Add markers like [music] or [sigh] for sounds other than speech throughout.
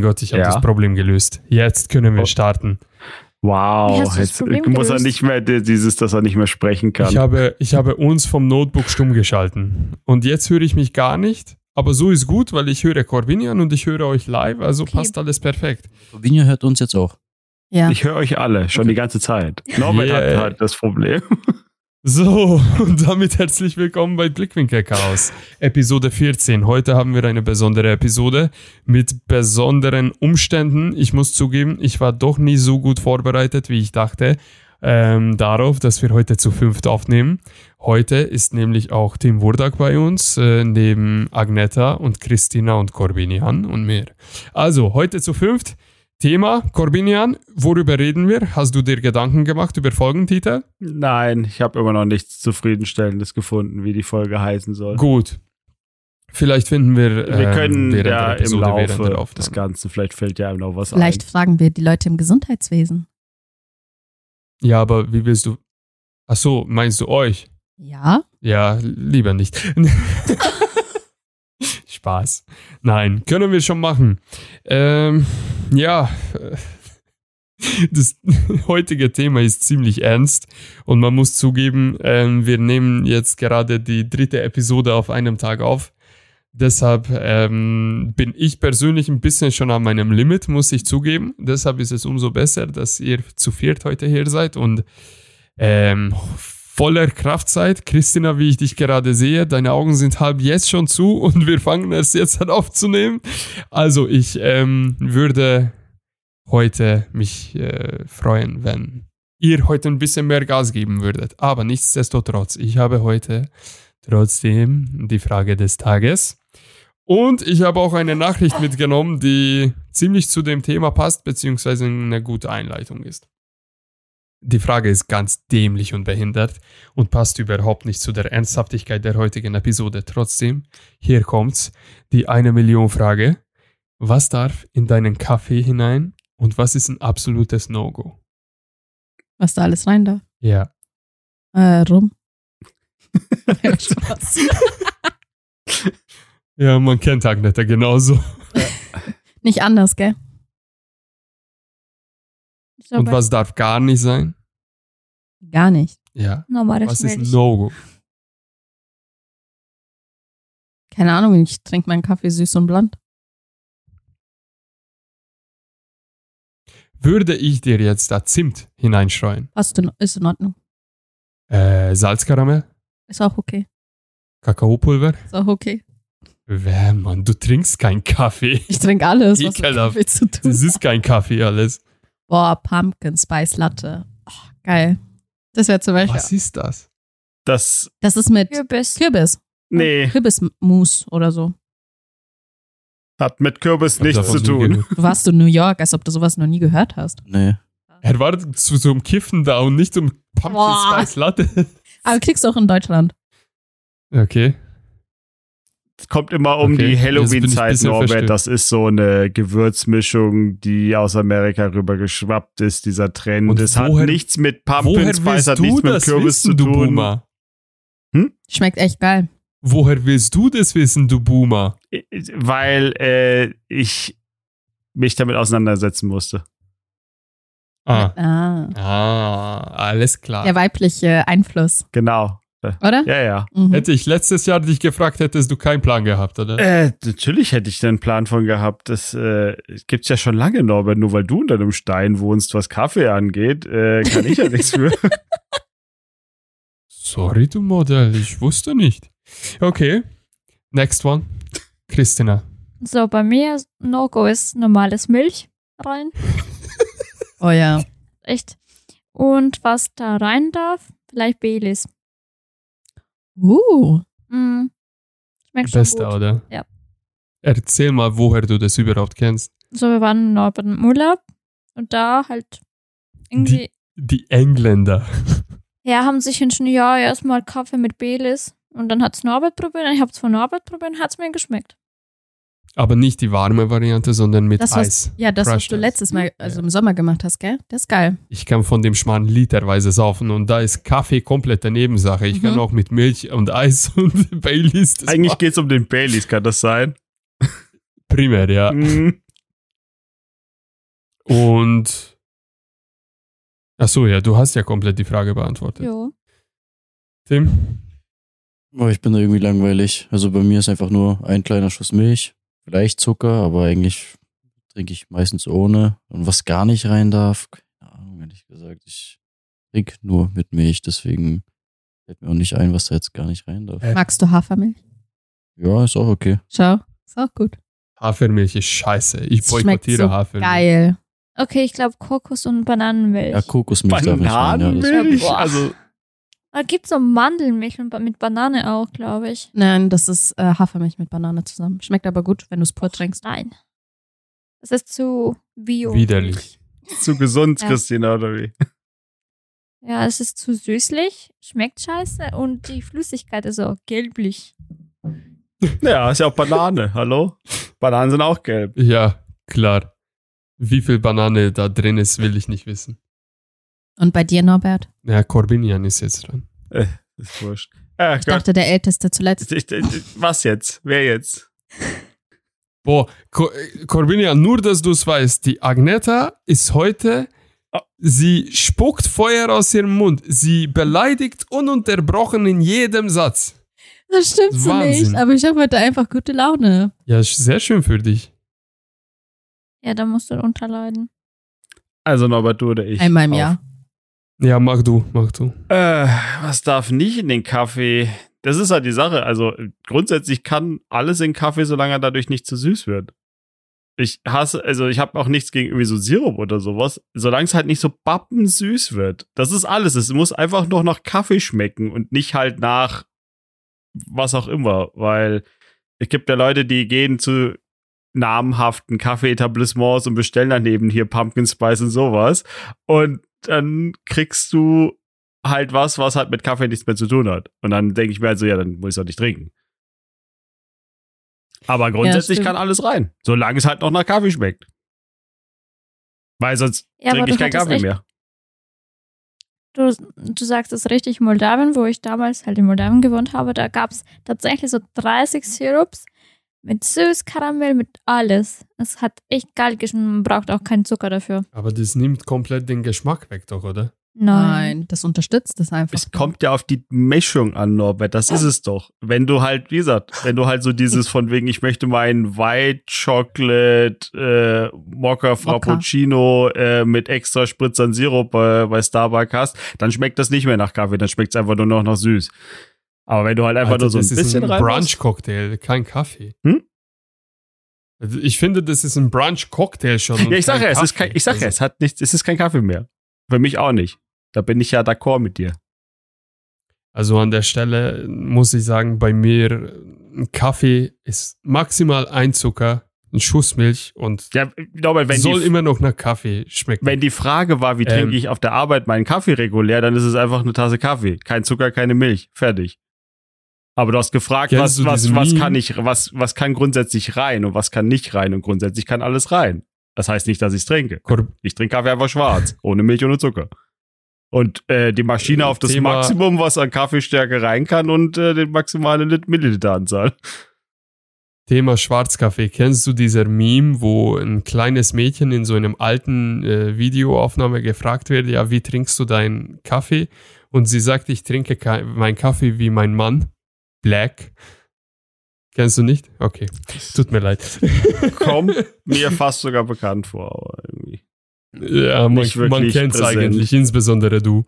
Mein Gott, ich habe Ja. das Problem gelöst. Jetzt können wir Oh. starten. Wow, jetzt muss er gelöst? nicht mehr di- dieses, dass er nicht mehr sprechen kann. Ich habe, ich habe uns vom Notebook stumm geschalten. Und jetzt höre ich mich gar nicht. Aber so ist gut, weil ich höre Corbinian und ich höre euch live, also Okay. passt alles perfekt. Vinja hört uns jetzt auch. Ja. Ich höre euch alle, schon die ganze Zeit. Norbert Yeah. hat halt das Problem. [laughs] So, [laughs] und damit herzlich willkommen bei Blickwinkel Chaos, Episode 14. Heute haben wir eine besondere Episode mit besonderen Umständen. Ich muss zugeben, ich war doch nie so gut vorbereitet, wie ich dachte, ähm, darauf, dass wir heute zu fünft aufnehmen. Heute ist nämlich auch Tim Wurdak bei uns, äh, neben Agneta und Christina und Corbinian und mir. Also, heute zu fünft. Thema, Corbinian, worüber reden wir? Hast du dir Gedanken gemacht über Folgentitel? Nein, ich habe immer noch nichts Zufriedenstellendes gefunden, wie die Folge heißen soll. Gut. Vielleicht finden wir, Wir ähm, können ja im Laufe des Ganzen, vielleicht fällt ja einem noch was Vielleicht ein. fragen wir die Leute im Gesundheitswesen. Ja, aber wie willst du? Ach so, meinst du euch? Ja. Ja, lieber nicht. [laughs] [laughs] Spaß. Nein, können wir schon machen. Ähm, ja, das heutige Thema ist ziemlich ernst und man muss zugeben, ähm, wir nehmen jetzt gerade die dritte Episode auf einem Tag auf. Deshalb ähm, bin ich persönlich ein bisschen schon an meinem Limit, muss ich zugeben. Deshalb ist es umso besser, dass ihr zu viert heute hier seid und ähm, voller Kraft seid. Christina, wie ich dich gerade sehe, deine Augen sind halb jetzt schon zu [laughs] und wir fangen erst jetzt an aufzunehmen. Also ich ähm, würde heute mich äh, freuen, wenn ihr heute ein bisschen mehr Gas geben würdet. Aber nichtsdestotrotz, ich habe heute trotzdem die Frage des Tages. Und ich habe auch eine Nachricht mitgenommen, die ziemlich zu dem Thema passt, beziehungsweise eine gute Einleitung ist. Die Frage ist ganz dämlich und behindert und passt überhaupt nicht zu der Ernsthaftigkeit der heutigen Episode. Trotzdem, hier kommt's, die eine Million Frage. Was darf in deinen Kaffee hinein und was ist ein absolutes No-Go? Was da alles rein darf. Ja. Äh, rum. [laughs] Ja, man kennt Agneta genauso. Nicht anders, gell? Und was darf gar nicht sein? Gar nicht. Ja. normales Was ist ein. No-Go? Keine Ahnung, ich trinke meinen Kaffee süß und blond. Würde ich dir jetzt da Zimt hineinstreuen? Passt in, ist in Ordnung. Äh, Salzkaramell? Ist auch okay. Kakaopulver? Ist auch okay. Wer, Mann, du trinkst keinen Kaffee. Ich trinke alles, was mit Ekelhaft. Kaffee zu tun Das ist kein Kaffee alles. Boah, Pumpkin Spice Latte. Oh, geil. Das wäre zum Beispiel. Was ist das? Das, Das ist mit Kürbis. Kürbis. nee, Kürbismus oder so. hat mit Kürbis nichts zu tun. Du warst in New York, als ob du sowas noch nie gehört hast. Nee. Er war zu so einem Kiffen da und nicht um Pumpkin Boah. Spice Latte. Aber kriegst du auch in Deutschland. Okay. Es kommt immer um Okay, die Halloween-Zeit, Norbert. verstört. Das ist so eine Gewürzmischung, die aus Amerika rüber geschwappt ist, dieser Trend. Und es woher- hat nichts mit Pumpkin Spice, hat du nichts mit das Kürbis wissen, zu du tun. Boomer? Schmeckt echt geil. Woher willst du das wissen, du Boomer? Weil äh, ich mich damit auseinandersetzen musste. Ah, Ah. ah alles klar. Der weibliche Einfluss, Genau. Oder? Ja, ja. Mhm. Hätte ich letztes Jahr dich gefragt, hättest du keinen Plan gehabt, oder? Äh, natürlich hätte ich da einen Plan von gehabt. Das äh, gibt's ja schon lange, Norbert. Nur weil du unter einem Stein wohnst, was Kaffee angeht, äh, kann ich ja [laughs] nichts für. Sorry, du Modell, ich wusste nicht. Okay, next one. Christina. So, bei mir No-Go ist normales Milch rein. Oh ja. Echt. Und was da rein darf, vielleicht Baileys. Uh. Mm. Schmeckt schon Beste, gut. oder? Ja. Erzähl mal, woher du das überhaupt kennst. So, wir waren in Norbert im Urlaub und da halt irgendwie, Die Engländer. [laughs] ja, haben sich in New Jahr erstmal Kaffee mit Baileys und dann hat's Norbert probiert, ich hab's von Norbert probiert und hat's mir geschmeckt. Aber nicht die warme Variante, sondern mit Das, Eis. was, ja, das, was Crushed du Eis. letztes Mal, also im Sommer gemacht hast, gell? Das ist geil. Ich kann von dem Schmarrn literweise saufen und da ist Kaffee komplette Nebensache. Ich kann Mhm. auch mit Milch und Eis [laughs] und Baileys. Das Eigentlich macht geht's um den Baileys, kann das sein? primär, ja. Mhm. Und ach so, ja, du hast ja komplett die Frage beantwortet. Jo. Tim? Oh, ich bin da irgendwie langweilig. Also bei mir ist einfach nur ein kleiner Schuss Milch, vielleicht Zucker, aber eigentlich trinke ich meistens ohne. Und was gar nicht rein darf, keine Ahnung, ehrlich gesagt. Ich trinke nur mit Milch, deswegen fällt mir auch nicht ein, was da jetzt gar nicht rein darf. Äh. Magst du Hafermilch? Ja, ist auch okay. Schau, ist auch gut. Hafermilch ist scheiße. Ich boykottiere so Hafermilch. Geil. Okay, ich glaube Kokos und Bananenmilch. Ja, Kokosmilch darf nicht rein. Ja, Bananenmilch? Also, Da gibt es so Mandelmilch mit Banane auch, glaube ich. Nein, das ist äh, Hafermilch mit Banane zusammen. Schmeckt aber gut, wenn du es pur trinkst. Nein. Das ist zu bio. Widerlich. [laughs] zu gesund, Ja. Christina, oder wie? Ja, es ist zu süßlich, schmeckt scheiße und die Flüssigkeit ist auch gelblich. Ja, ist ja auch Banane, hallo? Bananen sind auch gelb. Ja, klar. Wie viel Banane da drin ist, will ich nicht wissen. Und bei dir, Norbert? Ja, Corbinian ist jetzt dran. Ist wurscht. Äh, Ich Gott. dachte, der Älteste zuletzt. Ich, ich, was jetzt? Wer jetzt? [laughs] Boah, Co äh, Corbinian, nur dass du es weißt, die Agneta ist heute, Ah. sie spuckt Feuer aus ihrem Mund. Sie beleidigt ununterbrochen in jedem Satz. Das stimmt so nicht, aber ich habe heute einfach gute Laune. Ja, ist sehr schön für dich. Ja, da musst du runterleiden. Also Norbert, du oder ich? Einmal im Auf. Jahr. Ja, mach du, mach du. Äh, was darf nicht in den Kaffee? Das ist halt die Sache. Also grundsätzlich kann alles in Kaffee, solange er dadurch nicht zu süß wird. Ich hasse, also ich habe auch nichts gegen irgendwie so Sirup oder sowas, solange es halt nicht so bappensüß wird. Das ist alles. Es muss einfach noch nach Kaffee schmecken und nicht halt nach was auch immer, weil es gibt ja Leute, die gehen zu namhaften Kaffeeetablissements und bestellen daneben hier Pumpkin Spice und sowas und dann kriegst du halt was, was halt mit Kaffee nichts mehr zu tun hat. Und dann denke ich mir halt so, ja, dann muss ich doch nicht trinken. Aber grundsätzlich stimmt. kann alles rein, solange es halt noch nach Kaffee schmeckt. Weil sonst Ja, trinke ich keinen Kaffee echt- mehr. Du, du sagst es richtig, Moldawien, wo ich damals halt in Moldawien gewohnt habe, da gab es tatsächlich so 30 Sirups mit Süß, Karamell, mit alles. Es hat echt geil geschmeckt, man braucht auch keinen Zucker dafür. Aber das nimmt komplett den Geschmack weg, doch, oder? Nein. das unterstützt es einfach. Es kommt ja auf die Mischung an, Norbert. Das ist es doch. Wenn du halt, wie gesagt, wenn du halt so dieses von wegen, ich möchte meinen White Chocolate äh, Mocha Frappuccino äh, mit extra Spritzern Sirup äh, bei Starbucks hast, dann schmeckt das nicht mehr nach Kaffee, dann schmeckt es einfach nur noch nach süß. Aber wenn du halt einfach Alter, nur so ein das bisschen ist ein Brunch-Cocktail, kein Kaffee. Hm? Also Ich finde, das ist ein Brunch-Cocktail schon. Ja, ich sage ja, es ist kein, ich sage ja, Also, es hat nichts, es ist kein Kaffee mehr. Für mich auch nicht. Da bin ich ja d'accord mit dir. Also an der Stelle muss ich sagen, bei mir ein Kaffee ist maximal ein Zucker, ein Schuss Milch und Ja, Norbert, wenn soll die, immer noch nach Kaffee schmecken. Wenn die Frage war, wie Ähm. trinke ich auf der Arbeit meinen Kaffee regulär, dann ist es einfach eine Tasse Kaffee. Kein Zucker, keine Milch. Fertig. Aber du hast gefragt, was, du was, was kann ich, was, was kann grundsätzlich rein und was kann nicht rein und grundsätzlich kann alles rein. Das heißt nicht, dass ich es trinke. Ich trinke Kaffee einfach schwarz, ohne Milch, ohne Zucker. Und äh, die Maschine auf das Thema- Maximum, was an Kaffeestärke rein kann und äh, den maximale Lit- Milliliteranzahl. Thema Schwarzkaffee. Kennst du dieser Meme, wo ein kleines Mädchen in so einem alten äh, Videoaufnahme gefragt wird, ja, wie trinkst du deinen Kaffee? Und sie sagt, ich trinke meinen Kaffee wie mein Mann. Black. Kennst du nicht? Okay. Tut mir leid. [laughs] Kommt mir [laughs] fast sogar bekannt vor, aber irgendwie. Ja, man, man kennt es eigentlich, insbesondere du.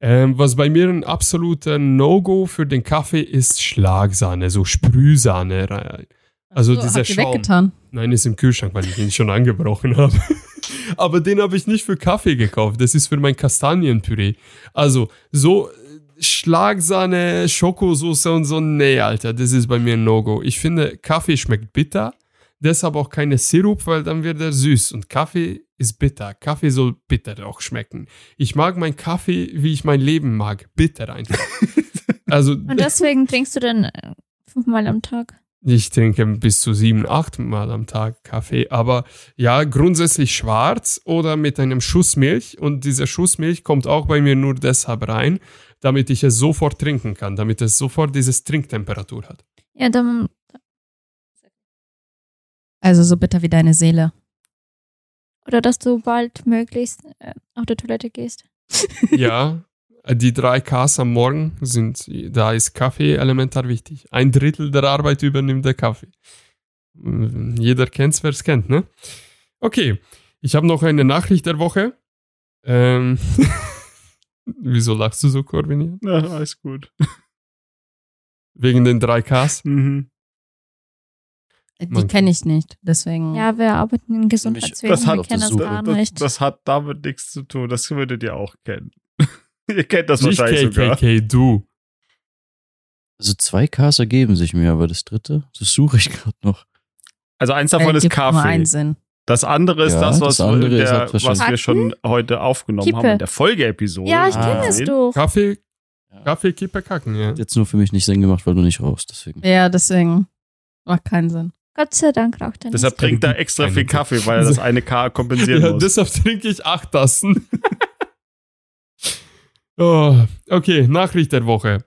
Ähm, was bei mir ein absoluter No-Go für den Kaffee ist Schlagsahne, so Sprühsahne. rein. Also So, dieser Schaum. weggetan. Nein, ist im Kühlschrank, weil ich ihn schon angebrochen habe. [laughs] Aber den habe ich nicht für Kaffee gekauft. Das ist für mein Kastanienpüree. Also, so äh, Schlagsahne, Schokosauce und so. Nee, Alter, das ist bei mir ein No-Go. Ich finde, Kaffee schmeckt bitter. Deshalb auch keine Sirup, weil dann wird er süß. Und Kaffee ist bitter. Kaffee soll bitter auch schmecken. Ich mag meinen Kaffee, wie ich mein Leben mag. Bitter einfach. [laughs] Also, Und deswegen trinkst du dann äh, fünfmal am Tag. ich trinke bis zu sieben, acht Mal am Tag Kaffee, aber ja, grundsätzlich schwarz oder mit einem Schuss Milch. Und dieser Schuss Milch kommt auch bei mir nur deshalb rein, damit ich es sofort trinken kann, damit es sofort dieses Trinktemperatur hat. Ja, dann Also so bitter wie deine Seele. Oder dass du bald möglichst äh, auf die Toilette gehst. [laughs] [laughs] Ja, die drei Ks am Morgen sind, da ist Kaffee elementar wichtig. Ein Drittel der Arbeit übernimmt der Kaffee. Jeder kennt's, wer es kennt, ne? Okay, ich habe noch eine Nachricht der Woche. Ähm, [laughs] wieso lachst du so, Corbinian? Ja, alles gut. Wegen den drei Ks? Mhm. Die Man- kenne ich nicht, deswegen. Ja, wir arbeiten in Gesundheitswesen, Das hat wir kennen das gar Das, nicht. das hat damit nichts zu tun. Das würdet ihr auch kennen. [laughs] ihr kennt das Nicht wahrscheinlich sogar. KKK, du. Also zwei Ks ergeben sich mir, aber das dritte, das suche ich gerade noch. Also eins davon Äh, ist gibt nur Kaffee. einen Sinn. Das andere ist Ja, das, was, das andere ist der, halt was wir schon heute aufgenommen Kippe. haben in der Folgeepisode. ja, ich Ah. kenne es doch. Kaffee. Kaffee, Kippe, Kacken, ja. Hat jetzt nur für mich nicht Sinn gemacht, weil du nicht rauchst, deswegen. Ja, deswegen. Macht keinen Sinn. Gott sei Dank raucht er nicht. Deshalb trinkt er extra viel Kaffee, weil er das [laughs] eine K kompensieren Ja, muss. deshalb trinke ich acht Tassen. [laughs] oh, okay, Nachricht der Woche.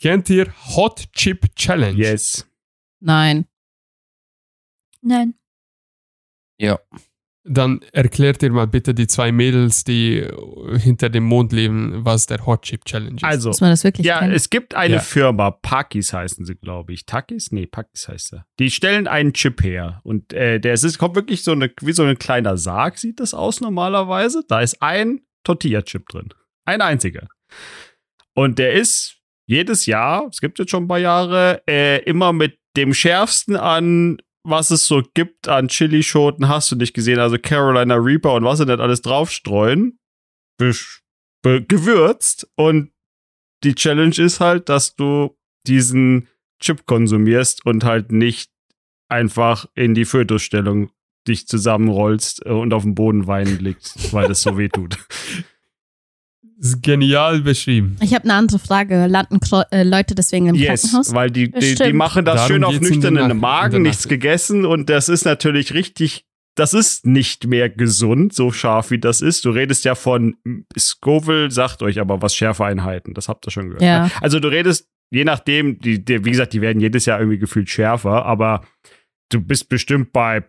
Kennt ihr Hot Chip Challenge? Yes. Nein. Nein. Ja. Dann erklärt ihr mal bitte die zwei Mädels, die hinter dem Mond leben, was der Hot Chip Challenge ist. Also, Muss man das wirklich ja, kennen? es gibt eine Ja. Firma, Pakis heißen sie, glaube ich. Takis? Nee, Pakis heißt er. Die stellen einen Chip her. Und äh, der es ist, kommt wirklich so eine, wie so ein kleiner Sarg, sieht das aus normalerweise. Da ist ein Tortilla-Chip drin. Ein einziger. Und der ist jedes Jahr, es gibt jetzt schon ein paar Jahre, äh, immer mit dem schärfsten an, was es so gibt an Chilischoten, hast du nicht gesehen. Also Carolina Reaper und was sie nicht alles draufstreuen. gewürzt. Und die Challenge ist halt, dass du diesen Chip konsumierst und halt nicht einfach in die Fötusstellung dich zusammenrollst äh, und auf dem Boden weinen liegst, weil das so [laughs] weh tut. Das ist genial beschrieben. Ich habe eine andere Frage. Landen Kro äh, Leute deswegen im Yes, Krankenhaus? weil die, die, die machen das Darum schön auf nüchternen Magen, nichts gegessen und das ist natürlich richtig, das ist nicht mehr gesund, so scharf wie das ist. Du redest ja von Scoville, sagt euch aber was Schärfeinheiten, das habt ihr schon gehört. Ja. ne? Also du redest, je nachdem, die, die, wie gesagt, die werden jedes Jahr irgendwie gefühlt schärfer, aber du bist bestimmt bei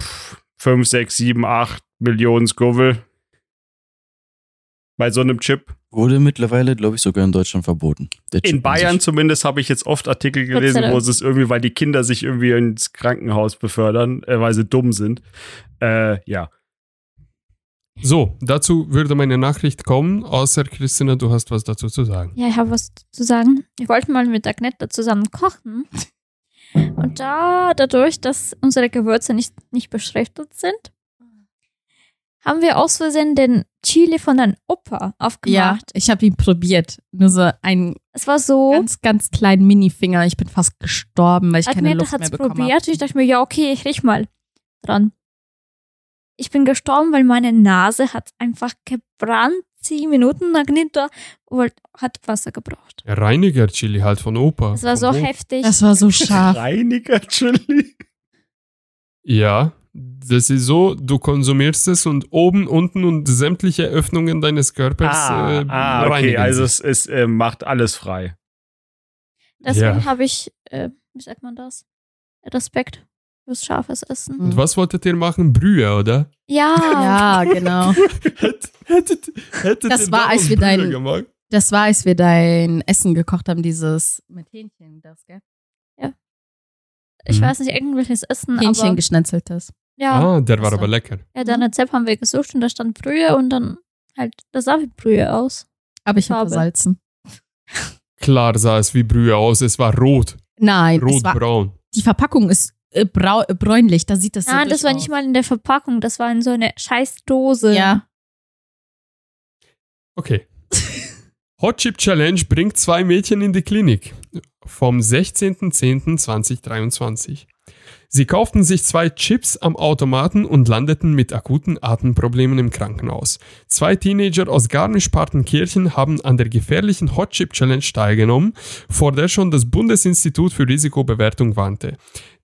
5, 6, 7, 8 Millionen Scoville. Bei so einem Chip. Wurde mittlerweile, glaube ich, sogar in Deutschland verboten. Der Chip In Bayern sich. zumindest habe ich jetzt oft Artikel gelesen, wo es ist irgendwie, weil die Kinder sich irgendwie ins Krankenhaus befördern, äh, weil sie dumm sind. Äh, ja. So, dazu würde meine Nachricht kommen, außer Christina, du hast was dazu zu sagen. Ja, ich habe was zu sagen. Ich wollte mal mit Agneta zusammen kochen. Und da, dadurch, dass unsere Gewürze nicht, nicht beschriftet sind, haben wir aus Versehen den Chili von deinem Opa Ja, aufgemacht. ich habe ihn probiert. Nur so einen Es war so, ganz, ganz kleinen Mini-Finger. Ich bin fast gestorben, weil ich keine Luft hat mehr es bekommen probiert. habe. Ich dachte mir, ja, okay, ich riech mal dran. Ich bin gestorben, weil meine Nase hat einfach gebrannt. Zehn Minuten. Agneta wollt- hat Wasser gebraucht. Reiniger Chili halt von Opa. Es war so heftig. Das war so [laughs] scharf. Reiniger Chili. Ja, das ist so, du konsumierst es und oben, unten und sämtliche Öffnungen deines Körpers Ah, äh, ah okay, also es, es äh, macht alles frei. Deswegen Ja. habe ich, äh, wie sagt man das? Respekt fürs scharfes Essen. Und was wolltet ihr machen? Brühe, oder? Ja, Ja, [laughs] genau. Hätt- hättet, hättet Das ihr war, als wir Brühe dein- gemacht? Das war, als wir dein Essen gekocht haben, dieses mit Hähnchen, das, gell? ich Mhm. weiß nicht, irgendwelches Essen, Hähnchen geschnetzeltes. Ja, Ah, der war Achso. aber lecker. ja, dann Rezept haben wir gesucht und da stand Brühe und dann halt, das sah wie Brühe aus. Aber ich habe versalzen. Klar sah es wie Brühe aus, es war rot, Nein, war, rotbraun. die Verpackung ist äh, brau, äh, bräunlich, da sieht das so Nein, das durch war aus. nicht mal in der Verpackung, das war in so eine scheiß Dose. Ja, Okay. [laughs] Hot Chip Challenge bringt zwei Mädchen in die Klinik. Vom 16.10.2023. Sie kauften sich zwei Chips am Automaten und landeten mit akuten Atemproblemen im Krankenhaus. Zwei Teenager aus Garmisch-Partenkirchen haben an der gefährlichen Hot Chip Challenge teilgenommen, vor der schon das Bundesinstitut für Risikobewertung warnte.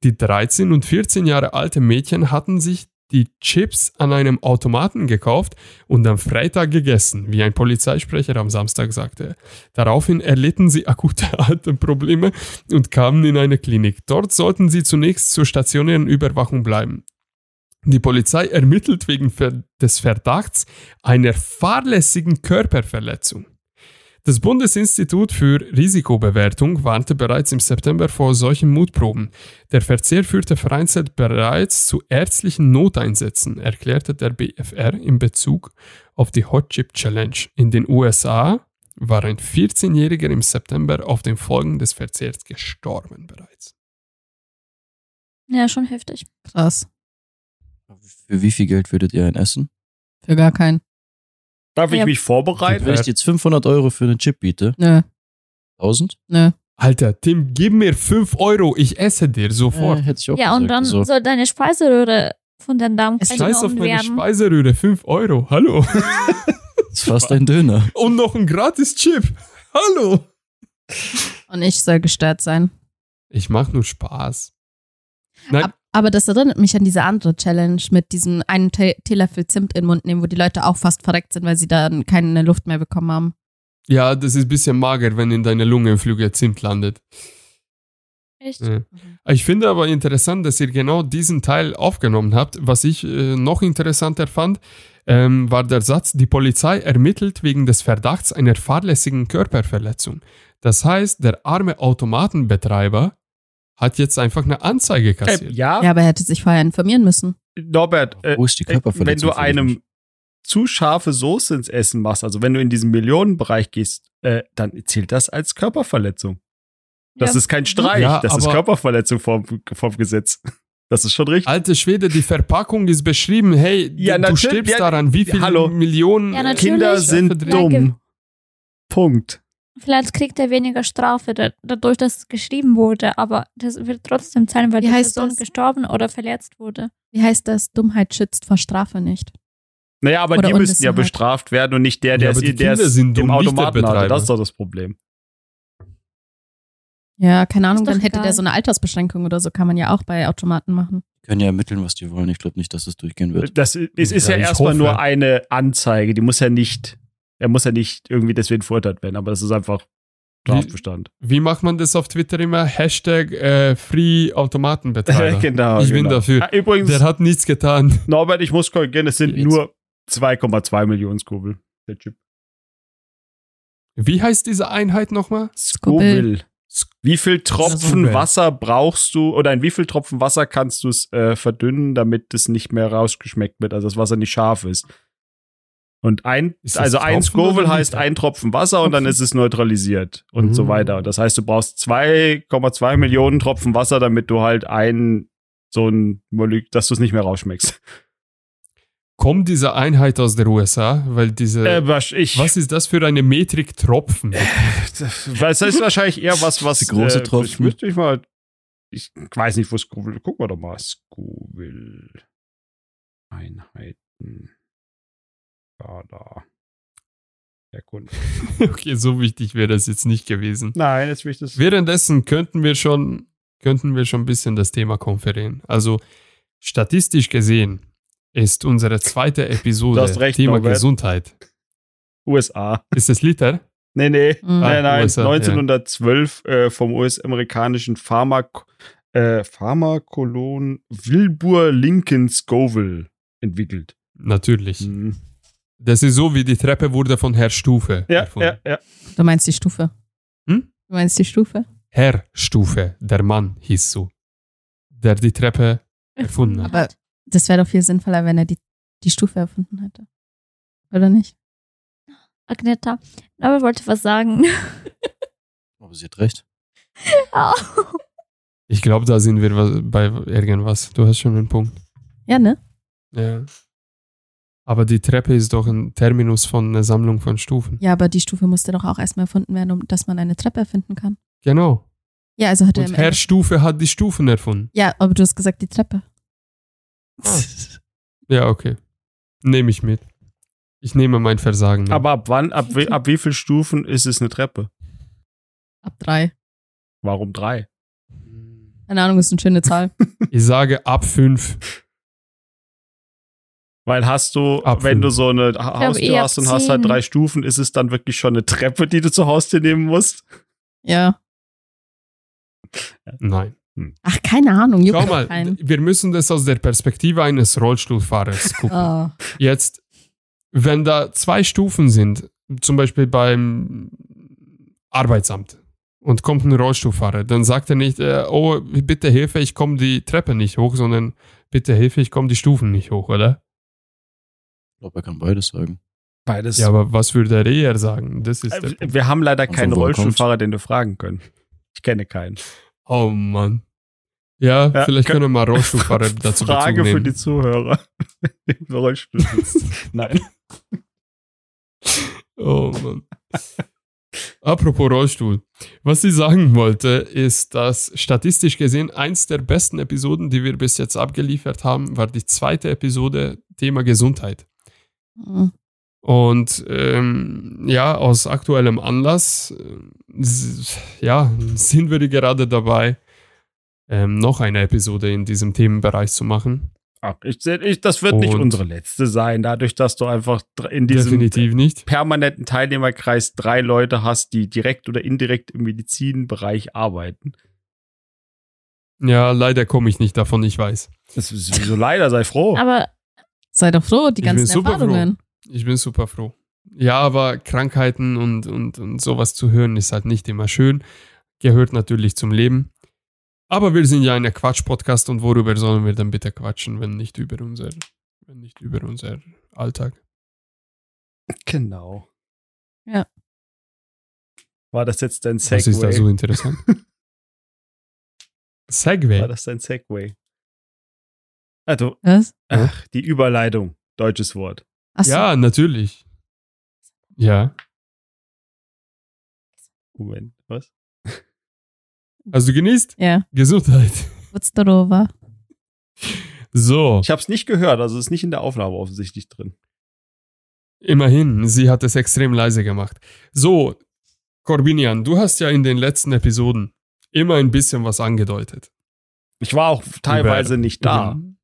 Die 13 und 14 Jahre alte Mädchen hatten sich die Chips an einem Automaten gekauft und am Freitag gegessen, wie ein Polizeisprecher am Samstag sagte. Daraufhin erlitten sie akute [laughs] Atemprobleme und kamen in eine Klinik. Dort sollten sie zunächst zur stationären Überwachung bleiben. Die Polizei ermittelt wegen des Verdachts einer fahrlässigen Körperverletzung. Das Bundesinstitut für Risikobewertung warnte bereits im September vor solchen Mutproben. Der Verzehr führte vereinzelt bereits zu ärztlichen Noteinsätzen, erklärte der BFR in Bezug auf die Hot Chip Challenge. In den USA war ein 14-Jähriger im September auf den Folgen des Verzehrs gestorben bereits. Ja, schon heftig. Krass. Für wie viel Geld würdet ihr ein essen? Für gar keinen. Darf ich Ja. mich vorbereiten? Wenn ich dir jetzt 500 Euro für einen Chip biete, Nö, 1000? nö. Alter, Tim, gib mir 5 Euro, ich esse dir sofort. Äh, hätte ich auch Ja, und gesagt. dann Also, soll deine Speiseröhre von den Darm Scheiß auf meine werden. Speiseröhre, 5 Euro, hallo. [laughs] [laughs] das ist fast ein Döner. Und noch ein gratis Chip, hallo. Und ich soll gestört sein. Ich mach nur Spaß. Nein, Ab, aber das erinnert mich an diese andere Challenge mit diesem einen Te Teelöffel Zimt in den Mund nehmen, wo die Leute auch fast verreckt sind, weil sie dann keine Luft mehr bekommen haben. ja, das ist ein bisschen mager, wenn in deiner Lunge ein Flügel Zimt landet. Echt? Ja. Ich finde aber interessant, dass ihr genau diesen Teil aufgenommen habt. Was ich äh, noch interessanter fand, ähm, war der Satz, die Polizei ermittelt wegen des Verdachts einer fahrlässigen Körperverletzung. Das heißt, der arme Automatenbetreiber hat jetzt einfach eine Anzeige Äh, kassiert. ja, Ja, aber er hätte sich vorher informieren müssen. Norbert, äh, Wo ist die wenn Körperverletzung? du frag ich einem zu scharfe Soße ins Essen machst, also wenn du in diesen Millionenbereich gehst, äh, dann zählt das als Körperverletzung. Das Ja. ist kein Streich, Ja, das ist Körperverletzung vom, vom Gesetz. [laughs] Das ist schon richtig. Alte Schwede, die Verpackung ist beschrieben. Hey, Ja, du stirbst ja, daran. Wie viele hallo. Millionen äh. Kinder sind dumm. Punkt. Vielleicht kriegt er weniger Strafe da- dadurch, dass es geschrieben wurde, aber das wird trotzdem zahlen, weil Wie die heißt Person das? gestorben oder verletzt wurde. Wie heißt das? Dummheit schützt vor Strafe nicht. Naja, aber Oder die müssen ja bestraft werden und nicht der, Ja, der aber es die der es sind im dumm, nicht der Automaten hatte. Das ist doch das Problem. Ja, keine Ahnung, dann hätte egal. der so eine Altersbeschränkung oder so, kann man ja auch bei Automaten machen. können ja ermitteln, was die wollen. Ich glaube nicht, dass es durchgehen wird. Das ist, es ist ja, Ja, erstmal nur eine Anzeige. Die muss ja nicht, er muss ja nicht irgendwie deswegen verurteilt werden, aber das ist einfach Strafbestand. Wie macht man das auf Twitter immer? Hashtag äh, Free Automatenbetreiber. [laughs] genau. Ich bin genau. dafür. Ah, übrigens, Der hat nichts getan. Norbert, ich muss korrigieren, es sind Jetzt. nur 2,2 Millionen Scoville. Der Chip. Wie heißt diese Einheit nochmal? Scoville. Wie viel Tropfen. Wasser brauchst du oder in wie viel Tropfen Wasser kannst du es äh, verdünnen, damit es nicht mehr rausgeschmeckt wird, also das Wasser nicht scharf ist? Und ein, also ein Scoville heißt ein Tropfen Wasser und dann ist es neutralisiert und so Mhm. weiter. Und das heißt, du brauchst 2,2 Millionen Tropfen Wasser, damit du halt ein so ein Molek, dass du es nicht mehr rausschmeckst. Kommt diese Einheit aus der USA? Weil diese. Äh, was, ich, was ist das für eine Metrik Tropfen? Das ist wahrscheinlich eher was, was. Die große äh, Tropfen. Ich müsste ich mal. Ich weiß nicht, wo Scoville. Gucken wir doch mal. Scoville. Einheiten. Skala. Erkunden. [laughs] okay, so wichtig wäre das jetzt nicht gewesen. Nein, jetzt will ich das. Währenddessen könnten wir schon, könnten wir schon ein bisschen das Thema konferieren. Also statistisch gesehen ist unsere zweite [laughs] Episode recht, Thema Norbert. Gesundheit. USA. Ist es Liter? Nee, nee. Mhm. nein, nein. USA, ja. 1912 äh, vom US-amerikanischen Pharmak äh, Pharmakolon Wilbur Lincoln Scoville entwickelt. Natürlich. Mhm. Das ist so, wie die Treppe wurde von Herr Stufe Ja, erfunden. ja, ja. Du meinst die Stufe. Hm? Du meinst die Stufe? Herr Stufe, der Mann hieß so. Der die Treppe erfunden hat. Aber das wäre doch viel sinnvoller, wenn er die, die Stufe erfunden hätte. Oder nicht? Agneta, aber wollte was sagen. [laughs] Aber sie hat recht. [laughs] Ich glaube, da sind wir bei irgendwas. Du hast schon einen Punkt. Ja, ne? Ja. Aber die Treppe ist doch ein Terminus von einer Sammlung von Stufen. Ja, aber die Stufe musste doch auch erstmal erfunden werden, um dass man eine Treppe erfinden kann. Genau. Ja, also hat er Und Herr Ende- Stufe hat die Stufen erfunden. Ja, aber du hast gesagt die Treppe. Ah. Ja, okay. Nehme ich mit. Ich nehme mein Versagen. mit. Aber ab wann, ab, wie- ab wie viel Stufen ist es eine Treppe? Ab drei. Warum drei? Keine Ahnung, ist eine schöne Zahl. Ich sage ab fünf. Weil hast du, Ab wenn du so eine Haustür hast und hast halt drei Stufen, ist es dann wirklich schon eine Treppe, die du zur Haustür nehmen musst? ja. Nein. Ach, keine Ahnung. juckt Schau mal, keinen. wir müssen das aus der Perspektive eines Rollstuhlfahrers [laughs] gucken. Oh. Jetzt, wenn da zwei Stufen sind, zum Beispiel beim Arbeitsamt und kommt ein Rollstuhlfahrer, dann sagt er nicht, äh, oh, bitte Hilfe, ich komme die Treppe nicht hoch, sondern bitte Hilfe, ich komme die Stufen nicht hoch, oder? Glaube, er kann beides sagen. Beides. Ja, aber was würde der eher sagen? Das ist der Äh, Punkt. wir haben leider keinen er Rollstuhlfahrer, den wir fragen können. Ich kenne keinen. Oh Mann. Ja, Ja, vielleicht kön- können wir mal Rollstuhlfahrer [laughs] dazu Frage dazu für die Zuhörer. [laughs] Rollstuhl sitzt. [laughs] Nein. Oh Mann. Apropos Rollstuhl. Was ich sagen wollte, ist, dass statistisch gesehen eins der besten Episoden, die wir bis jetzt abgeliefert haben, war die zweite Episode Thema Gesundheit. Mhm. Und ähm, ja, aus aktuellem Anlass, äh, ja, sind wir gerade dabei, ähm, noch eine Episode in diesem Themenbereich zu machen. Ach, ich, ich, das wird nicht Und- unsere letzte sein, dadurch, dass du einfach in diesem Definitiv nicht. permanenten Teilnehmerkreis drei Leute hast, die direkt oder indirekt im Medizinbereich arbeiten. Ja, leider komme ich nicht davon, ich weiß. Das ist sowieso leider, sei froh. Aber Sei doch froh, die Ich ganzen super Erfahrungen. Ich bin super froh. Ja, aber Krankheiten und, und, und sowas zu hören ist halt nicht immer schön. Gehört natürlich zum Leben. Aber wir sind ja ein Quatsch-Podcast und worüber sollen wir dann bitte quatschen, wenn nicht über unser, wenn nicht über unser Alltag? Genau. Ja. War das jetzt dein Was ist da Segway? so interessant? [laughs] Segway. War das dein Segway? Also, Was? ach, die Überleitung. Deutsches Wort. Achso. Ja, natürlich. Ja. Moment, was? [laughs] Du genießt? Ja. Gesundheit. So, Ich habe es nicht gehört, also ist nicht in der Aufnahme offensichtlich drin. immerhin, sie hat es extrem leise gemacht. So, Corbinian, du hast ja in den letzten Episoden immer ein bisschen was angedeutet. Ich war auch teilweise nicht da. Über-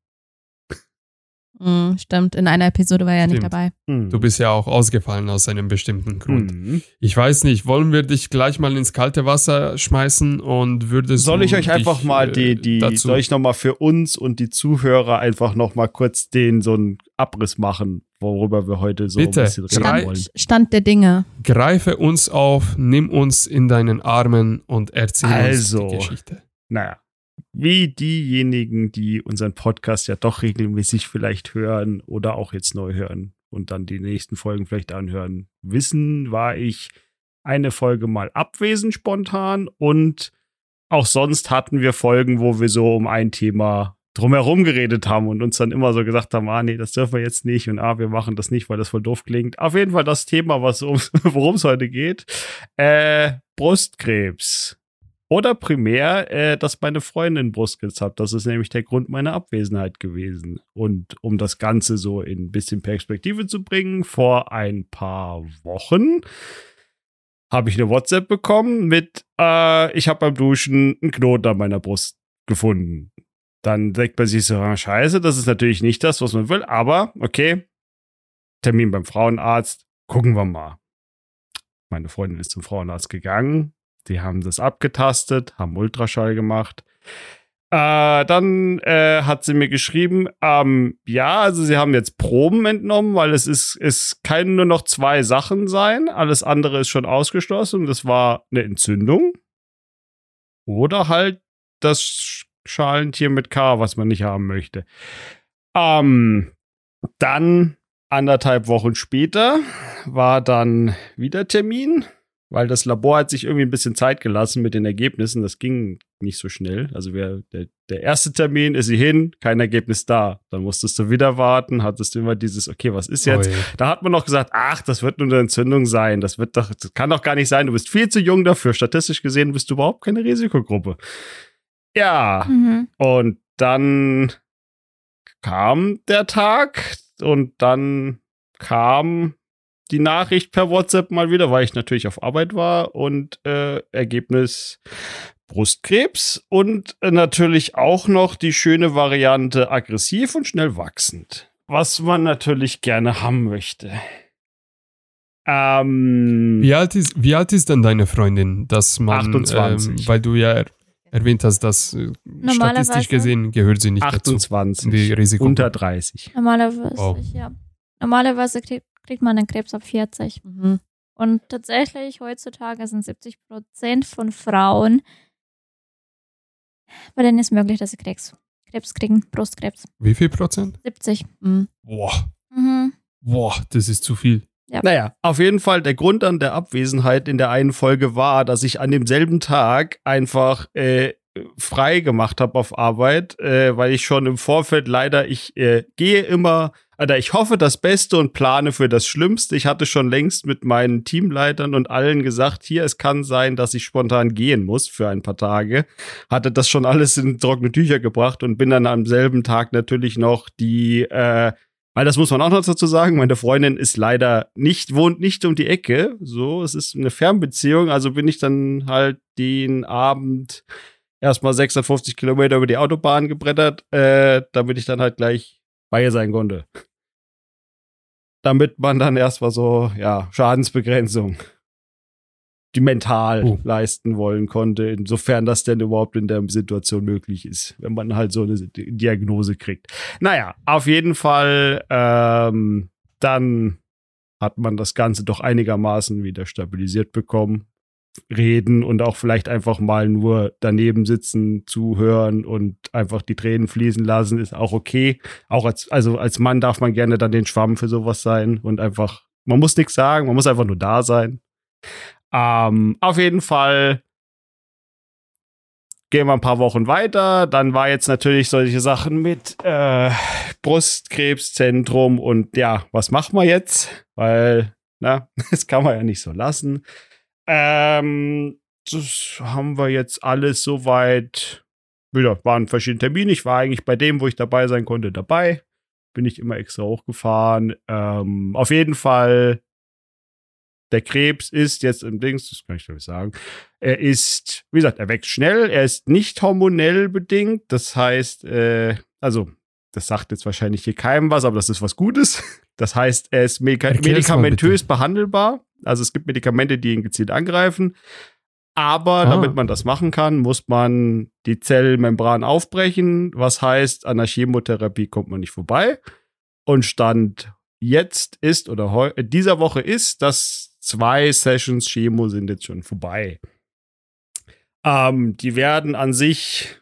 Mhm, stimmt, in einer Episode war er nicht Stimmt. dabei. Hm. Du bist ja auch ausgefallen aus einem bestimmten Grund. Hm. Ich weiß nicht, wollen wir dich gleich mal ins kalte Wasser schmeißen und würdest Soll ich euch einfach mal die, äh, die dazu soll ich nochmal für uns und die Zuhörer einfach nochmal kurz den so einen Abriss machen, worüber wir heute so Bitte, ein bisschen reden drei- wollen. Stand, Stand der Dinge. greife uns auf, nimm uns in deinen Armen und erzähl Also. uns die Geschichte. Naja, wie diejenigen, die unseren Podcast ja doch regelmäßig vielleicht hören oder auch jetzt neu hören und dann die nächsten Folgen vielleicht anhören, wissen, war ich eine Folge mal abwesend spontan und auch sonst hatten wir Folgen, wo wir so um ein Thema drumherum geredet haben und uns dann immer so gesagt haben, ah nee, das dürfen wir jetzt nicht und ah, wir machen das nicht, weil das voll doof klingt. Auf jeden Fall das Thema, um, [laughs] worum es heute geht, äh, Brustkrebs. Oder primär, äh, dass meine Freundin Brustkrebs hat. Das ist nämlich der Grund meiner Abwesenheit gewesen. Und um das Ganze so in ein bisschen Perspektive zu bringen, vor ein paar Wochen habe ich eine WhatsApp bekommen mit, äh, ich habe beim Duschen einen Knoten an meiner Brust gefunden. Dann denkt man sich so, ah, scheiße, das ist natürlich nicht das, was man will, aber okay, Termin beim Frauenarzt, gucken wir mal. Meine Freundin ist zum Frauenarzt gegangen, die haben das abgetastet, haben Ultraschall gemacht. Äh, dann äh, hat sie mir geschrieben, ähm, ja, also sie haben jetzt Proben entnommen, weil es ist, es können nur noch zwei Sachen sein. Alles andere ist schon ausgeschlossen. Das war eine Entzündung. Oder halt das Schalentier mit K, was man nicht haben möchte. Ähm, dann anderthalb Wochen später war dann wieder Termin, weil das Labor hat sich irgendwie ein bisschen Zeit gelassen mit den Ergebnissen. Das ging nicht so schnell. Also wir, der, der erste Termin ist sie hin, kein Ergebnis da. Dann musstest du wieder warten, hattest du immer dieses, okay, was ist jetzt? Ui. Da hat man noch gesagt, ach, das wird nur eine Entzündung sein. Das wird doch, das kann doch gar nicht sein. Du bist viel zu jung dafür. Statistisch gesehen bist du überhaupt keine Risikogruppe. Ja, Mhm. und dann kam der Tag und dann kam die Nachricht per WhatsApp mal wieder, weil ich natürlich auf Arbeit war und äh, Ergebnis Brustkrebs und äh, natürlich auch noch die schöne Variante aggressiv und schnell wachsend, was man natürlich gerne haben möchte. Ähm, Wie alt, ist, wie alt ist denn deine Freundin, dass man, 28. Ähm, weil du ja, erwähnt hast, dass äh, statistisch gesehen gehört sie nicht dazu. 28. In die Risiko. Unter 30. Normalerweise, Wow. ja. Normalerweise kriegt, kriegt man den Krebs ab 40. Mhm. Und tatsächlich heutzutage sind 70 Prozent von Frauen, bei denen ist möglich, dass sie Krebs, Krebs kriegen, Brustkrebs. Wie viel Prozent? 70. Mhm. Boah, Mhm. boah, das ist zu viel. Naja, auf jeden Fall, der Grund an der Abwesenheit in der einen Folge war, dass ich an demselben Tag einfach äh, frei gemacht habe auf Arbeit, äh, weil ich schon im Vorfeld leider, ich äh, gehe immer, oder ich hoffe das Beste und plane für das Schlimmste. Ich hatte schon längst mit meinen Teamleitern und allen gesagt, hier, es kann sein, dass ich spontan gehen muss für ein paar Tage. Hatte das schon alles in trockene Tücher gebracht und bin dann am selben Tag natürlich noch die äh, weil das muss man auch noch dazu sagen, meine Freundin ist leider nicht, wohnt nicht um die Ecke. So, es ist eine Fernbeziehung, also bin ich dann halt den Abend erstmal 650 Kilometer über die Autobahn gebrettert, äh, damit ich dann halt gleich bei ihr sein konnte. Damit man dann erstmal so, ja, Schadensbegrenzung, die mental Oh. leisten wollen konnte, insofern das denn überhaupt in der Situation möglich ist, wenn man halt so eine Diagnose kriegt. Naja, auf jeden Fall, ähm, dann hat man das Ganze doch einigermaßen wieder stabilisiert bekommen. Reden und auch vielleicht einfach mal nur daneben sitzen, zuhören und einfach die Tränen fließen lassen, ist auch okay. Auch als, also als Mann darf man gerne dann den Schwamm für sowas sein und einfach, man muss nichts sagen, man muss einfach nur da sein. Ähm, auf jeden Fall gehen wir ein paar Wochen weiter. Dann war jetzt natürlich solche Sachen mit äh, Brustkrebszentrum und ja, was machen wir jetzt? Weil, na, [laughs] das kann man ja nicht so lassen. Ähm, das haben wir jetzt alles soweit. Wieder waren verschiedene Termine. Ich war eigentlich bei dem, wo ich dabei sein konnte, dabei. Bin ich immer extra hochgefahren. Ähm, auf jeden Fall der Krebs ist jetzt im Dings, das kann ich glaube ich sagen, er ist, wie gesagt, er wächst schnell, er ist nicht hormonell bedingt, das heißt, äh, also, das sagt jetzt wahrscheinlich hier keinem was, aber das ist was Gutes. Das heißt, er ist medika medikamentös behandelbar. Also es gibt Medikamente, die ihn gezielt angreifen. Aber Ah. damit man das machen kann, muss man die Zellmembran aufbrechen. Was heißt, an der Chemotherapie kommt man nicht vorbei. Und Stand jetzt ist oder äh, dieser Woche ist, dass zwei Sessions Chemo sind jetzt schon vorbei. Ähm, die werden an sich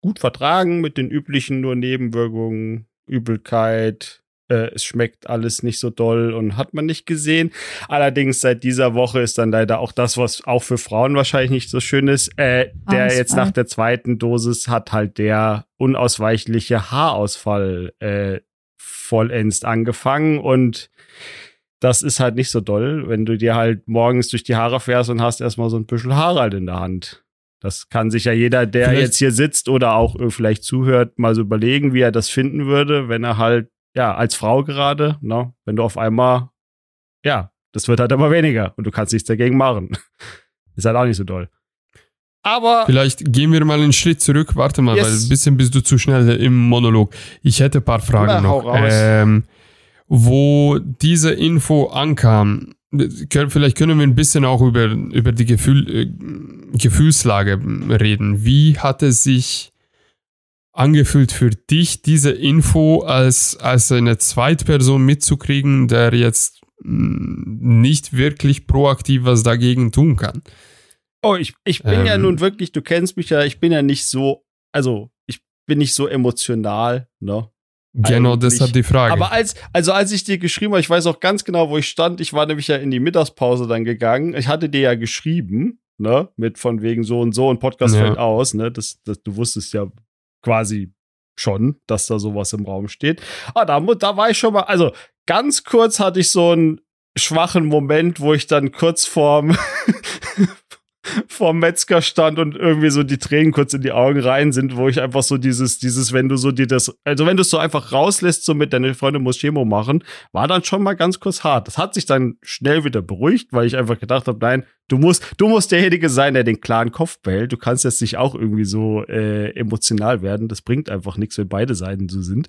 gut vertragen mit den üblichen nur Nebenwirkungen, Übelkeit. Äh, es schmeckt alles nicht so doll und hat man nicht gesehen. Allerdings seit dieser Woche ist dann leider auch das, was auch für Frauen wahrscheinlich nicht so schön ist. Äh, der jetzt nach der zweiten Dosis hat halt der unausweichliche Haarausfall äh, vollends angefangen und das ist halt nicht so doll, wenn du dir halt morgens durch die Haare fährst und hast erstmal so ein bisschen Haare halt in der Hand. Das kann sich ja jeder, der Vielleicht- jetzt hier sitzt oder auch äh, vielleicht zuhört, mal so überlegen, wie er das finden würde, wenn er halt, ja, als Frau gerade, ne, wenn du auf einmal, ja, das wird halt immer weniger und du kannst nichts dagegen machen. [laughs] ist halt auch nicht so doll. Aber Vielleicht gehen wir mal einen Schritt zurück. Warte mal, Yes. weil ein bisschen bist du zu schnell im Monolog. Ich hätte ein paar Fragen Na, noch. Ähm, wo diese Info ankam, vielleicht können wir ein bisschen auch über, über die Gefühl, äh, Gefühlslage reden. Wie hat es sich angefühlt für dich, diese Info als, als eine Zweitperson mitzukriegen, der jetzt mh, nicht wirklich proaktiv was dagegen tun kann? Oh, ich, ich bin ja Ähm. nun wirklich, du kennst mich ja, ich bin ja nicht so, also ich bin nicht so emotional, ne? Genau Eigentlich. deshalb die Frage. Aber als, also als ich dir geschrieben habe, ich weiß auch ganz genau, wo ich stand. Ich war nämlich ja in die Mittagspause dann gegangen. Ich hatte dir ja geschrieben, ne, mit von wegen so und so und Podcast Ja. fällt aus, ne? Das, das, du wusstest ja quasi schon, dass da sowas im Raum steht. Ah, da, da war ich schon mal, also ganz kurz hatte ich so einen schwachen Moment, wo ich dann kurz vorm [laughs] vorm Metzger stand und irgendwie so die Tränen kurz in die Augen rein sind, wo ich einfach so dieses, dieses, wenn du so dir das, also wenn du es so einfach rauslässt, so mit deine Freundin muss Chemo machen, war dann schon mal ganz kurz hart. Das hat sich dann schnell wieder beruhigt, weil ich einfach gedacht habe, nein, du musst, du musst derjenige sein, der den klaren Kopf behält. Du kannst jetzt nicht auch irgendwie so äh, emotional werden. Das bringt einfach nichts, wenn beide Seiten so sind.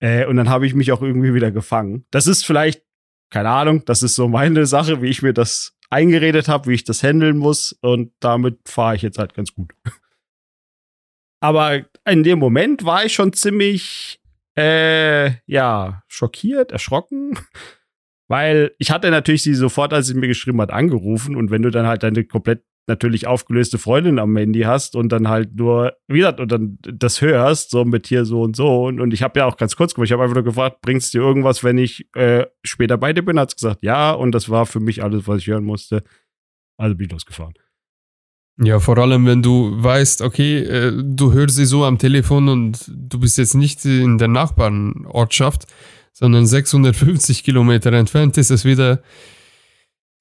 Äh, und dann habe ich mich auch irgendwie wieder gefangen. Das ist vielleicht, keine Ahnung, das ist so meine Sache, wie ich mir das eingeredet habe, wie ich das handeln muss. Und damit fahre ich jetzt halt ganz gut. [laughs] Aber in dem Moment war ich schon ziemlich, äh, ja, schockiert, erschrocken. [laughs] Weil ich hatte natürlich sie sofort, als sie mir geschrieben hat, angerufen. Und wenn du dann halt deine komplett natürlich aufgelöste Freundin am Handy hast und dann halt nur, wie gesagt, und dann das hörst, so mit hier so und so. Und, und ich habe ja auch ganz kurz gemacht, ich habe einfach nur gefragt, bringst du dir irgendwas, wenn ich äh, später bei dir bin? Hat gesagt, ja. Und das war für mich alles, was ich hören musste. Also bin ich losgefahren. Ja, vor allem, wenn du weißt, okay, äh, du hörst sie so am Telefon und du bist jetzt nicht in der Nachbarnortschaft, sondern 650 Kilometer entfernt, ist es wieder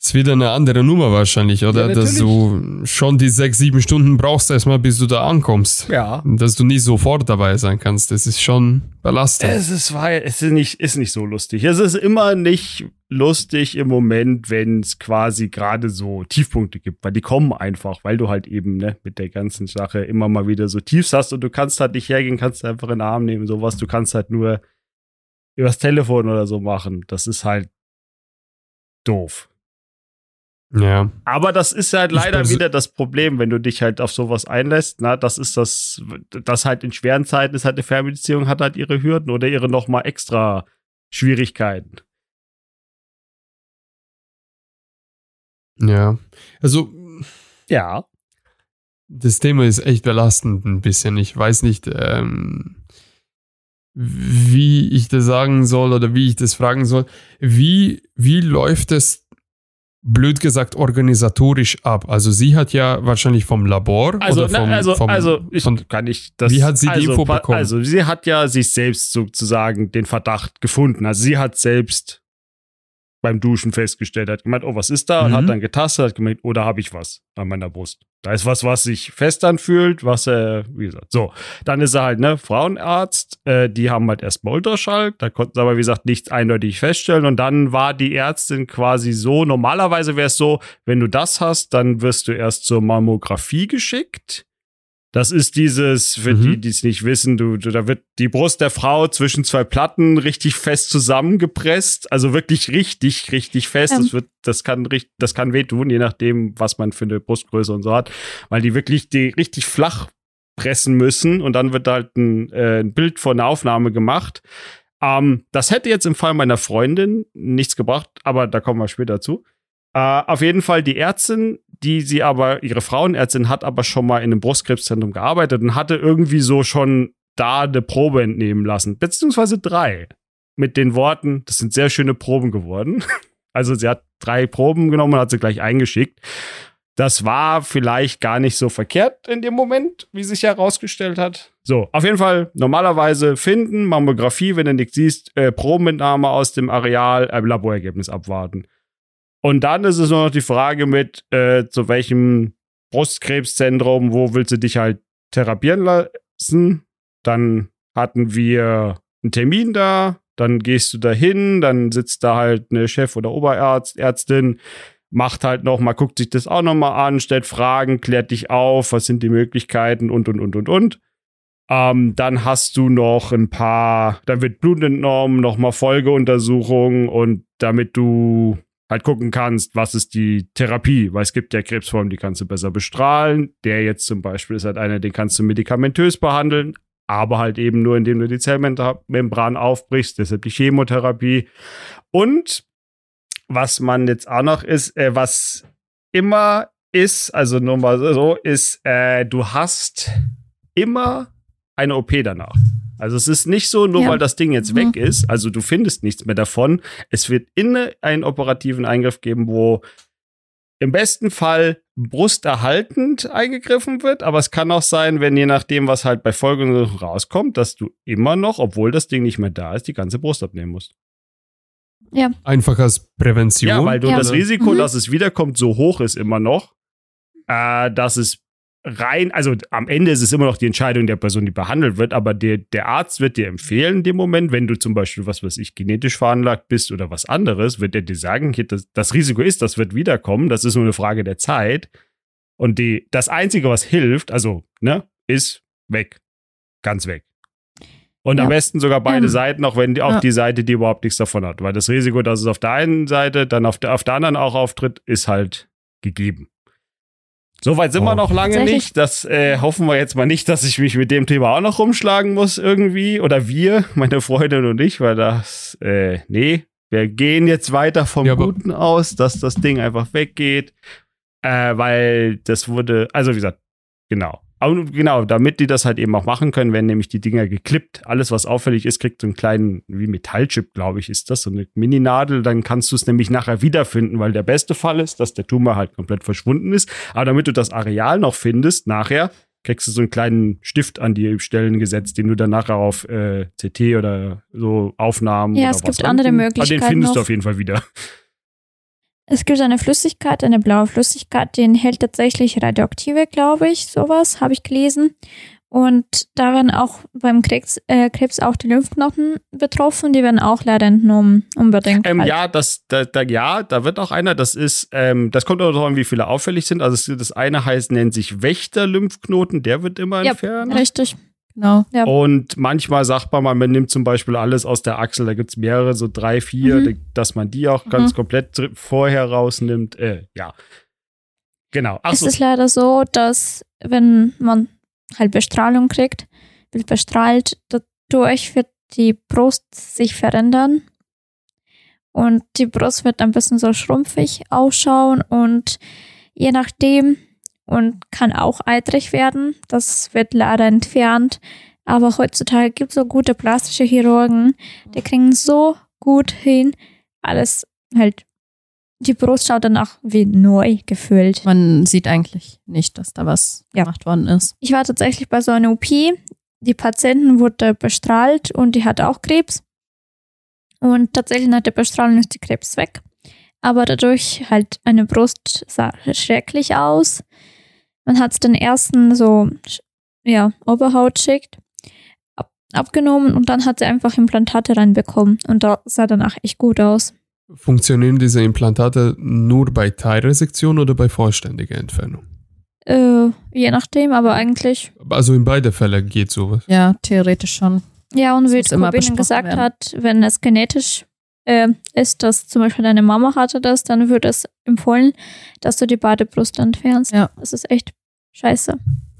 ist wieder eine andere Nummer wahrscheinlich, oder? Ja, Dass du schon die sechs, sieben Stunden brauchst erstmal, bis du da ankommst. Ja. Dass du nicht sofort dabei sein kannst. Das ist schon belastend. Es ist, weil, es ist nicht, ist nicht so lustig. Es ist immer nicht lustig im Moment, wenn es quasi gerade so Tiefpunkte gibt, weil die kommen einfach, weil du halt eben ne, mit der ganzen Sache immer mal wieder so Tiefs hast und du kannst halt nicht hergehen, kannst einfach in den Arm nehmen, sowas. Du kannst halt nur übers Telefon oder so machen. Das ist halt doof. Ja. Aber das ist halt leider wieder das Problem, wenn du dich halt auf sowas einlässt. Na, das ist das, das halt in schweren Zeiten ist halt eine Fernbeziehung, hat halt ihre Hürden oder ihre nochmal extra Schwierigkeiten. Ja. Also, Ja. das Thema ist echt belastend ein bisschen. Ich weiß nicht, ähm, wie ich das sagen soll oder wie ich das fragen soll. Wie, wie läuft es, blöd gesagt, organisatorisch ab? Also sie hat ja wahrscheinlich vom Labor Also, oder vom, na, also, vom, also ich von, kann ich das. Wie hat sie die also, Info pa- bekommen? Also, sie hat ja sich selbst sozusagen den Verdacht gefunden. Also, sie hat selbst beim Duschen festgestellt, hat gemeint, oh, was ist da? Und Mhm. hat dann getastet, hat gemeint, oh, da habe ich was an meiner Brust. Da ist was, was sich fest anfühlt, was, äh, wie gesagt, so. Dann ist er halt, ne, Frauenarzt. Äh, die haben halt erstmal Ultraschall. Da konnten sie aber, wie gesagt, nichts eindeutig feststellen. Und dann war die Ärztin quasi so, normalerweise wäre es so, wenn du das hast, dann wirst du erst zur Mammographie geschickt. Das ist dieses, für Mhm. die, die es nicht wissen, du, du, da wird die Brust der Frau zwischen zwei Platten richtig fest zusammengepresst. Also wirklich richtig, richtig fest. Ähm. Das wird, das kann richtig, das kann wehtun, je nachdem, was man für eine Brustgröße und so hat. Weil die wirklich die richtig flach pressen müssen und dann wird halt ein, äh, ein Bild von der Aufnahme gemacht. Ähm, das hätte jetzt im Fall meiner Freundin nichts gebracht, aber da kommen wir später zu. Äh, auf jeden Fall die Ärztin, die sie aber, ihre Frauenärztin hat aber schon mal in einem Brustkrebszentrum gearbeitet und hatte irgendwie so schon da eine Probe entnehmen lassen, beziehungsweise drei. Mit den Worten, das sind sehr schöne Proben geworden. [laughs] Also sie hat drei Proben genommen und hat sie gleich eingeschickt. Das war vielleicht gar nicht so verkehrt in dem Moment, wie sich herausgestellt hat. So, auf jeden Fall normalerweise finden, Mammographie, wenn du nichts siehst, äh, Probenentnahme aus dem Areal, äh, Laborergebnis abwarten. Und dann ist es nur noch die Frage mit, äh, zu welchem Brustkrebszentrum, wo willst du dich halt therapieren lassen? Dann hatten wir einen Termin da, dann gehst du da hin, dann sitzt da halt eine Chef- oder Oberärzt, Ärztin, macht halt noch mal, guckt sich das auch noch mal an, stellt Fragen, klärt dich auf, was sind die Möglichkeiten und, und, und, und, und. Ähm, dann hast du noch ein paar, dann wird Blut entnommen, noch mal Folgeuntersuchungen und damit du halt gucken kannst, was ist die Therapie, weil es gibt ja Krebsformen, die kannst du besser bestrahlen. Der jetzt zum Beispiel ist halt einer, den kannst du medikamentös behandeln, aber halt eben nur, indem du die Zellmembran aufbrichst, deshalb die Chemotherapie. Und was man jetzt auch noch ist, äh, was immer ist, also nur mal so, ist, äh, du hast immer eine OP danach. Also es ist nicht so, nur Ja. weil das Ding jetzt Mhm. weg ist, also du findest nichts mehr davon. Es wird in einen operativen Eingriff geben, wo im besten Fall brusterhaltend eingegriffen wird, aber es kann auch sein, wenn je nachdem, was halt bei Folgen rauskommt, dass du immer noch, obwohl das Ding nicht mehr da ist, die ganze Brust abnehmen musst. einfach als Prävention. Ja, weil du Ja. das Risiko, Mhm. dass es wiederkommt, so hoch ist immer noch, äh, dass es rein, also am Ende ist es immer noch die Entscheidung der Person, die behandelt wird, aber der, der Arzt wird dir empfehlen in dem Moment, wenn du zum Beispiel, was weiß ich, genetisch veranlagt bist oder was anderes, wird er dir sagen, hier, das, das Risiko ist, das wird wiederkommen, das ist nur eine Frage der Zeit. Und die, das Einzige, was hilft, also, ne, ist weg. Ganz weg. Und am Ja. besten sogar beide Ähm, Seiten, auch wenn die, auch ja. die Seite, die überhaupt nichts davon hat. Weil das Risiko, dass es auf der einen Seite, dann auf der, auf der anderen auch auftritt, ist halt gegeben. Soweit sind Oh. wir noch lange nicht. Das äh, hoffen wir jetzt mal nicht, dass ich mich mit dem Thema auch noch rumschlagen muss irgendwie. Oder wir, [laughs] meine Freundin und ich, weil das, äh, nee, wir gehen jetzt weiter vom Ja, Guten aus, dass das Ding einfach weggeht. Äh, weil das wurde, also wie gesagt, genau. Aber genau, damit die das halt eben auch machen können, werden nämlich die Dinger geklippt. Alles, was auffällig ist, kriegt so einen kleinen, wie Metallchip, glaube ich, ist das, so eine Mini-Nadel. Dann kannst du es nämlich nachher wiederfinden, weil der beste Fall ist, dass der Tumor halt komplett verschwunden ist. Aber damit du das Areal noch findest, nachher kriegst du so einen kleinen Stift an die Stellen gesetzt, den du dann nachher auf äh, CT oder so Aufnahmen Ja, oder es gibt andere Ah, Den Möglichkeiten findest du auf jeden Fall wieder. Es gibt eine Flüssigkeit, eine blaue Flüssigkeit, die enthält tatsächlich Radioaktive, glaube ich, sowas habe ich gelesen. Und da werden auch beim Krebs, äh, Krebs auch die Lymphknoten betroffen, die werden auch leider entnommen, unbedingt. Ähm, halt. ja, das, da, da, ja, da wird auch einer, das ist, ähm, das kommt auch darauf an, wie viele auffällig sind. Also das eine heißt, nennt sich Wächter-Lymphknoten, der wird immer Ja, entfernt. Richtig. Genau. Ja. Und manchmal sagt man mal, man nimmt zum Beispiel alles aus der Achsel, da gibt's mehrere, so drei, vier, Mhm. dass man die auch ganz komplett dr- vorher rausnimmt. Äh, ja. Genau. Es Achso, ist leider so, dass wenn man halt Bestrahlung kriegt, wird bestrahlt, dadurch wird die Brust sich verändern und die Brust wird ein bisschen so schrumpfig ausschauen und je nachdem und kann auch eitrig werden. Das wird leider entfernt. Aber heutzutage gibt es so gute plastische Chirurgen, die kriegen so gut hin, alles halt, die Brust schaut danach wie neu gefüllt. Man sieht eigentlich nicht, dass da was Ja. gemacht worden ist. Ich war tatsächlich bei so einer OP. Die Patientin wurde bestrahlt und die hatte auch Krebs. Und tatsächlich nach der Bestrahlung ist die Krebs weg. Aber dadurch halt eine Brust sah schrecklich aus. Man hat es den ersten so, ja, Oberhautschicht ab, abgenommen und dann hat sie einfach Implantate reinbekommen. Und da sah danach echt gut aus. Funktionieren diese Implantate nur bei Teilresektion oder bei vollständiger Entfernung? Äh, je nachdem, aber eigentlich Also in beide Fälle geht sowas. Ja, theoretisch schon. Ja, und wie Corbin gesagt werden. hat, wenn es genetisch äh, ist, dass zum Beispiel deine Mama hatte das, dann wird es empfohlen, dass du die Badebrust entfernst. Ja. Das ist echt scheiße.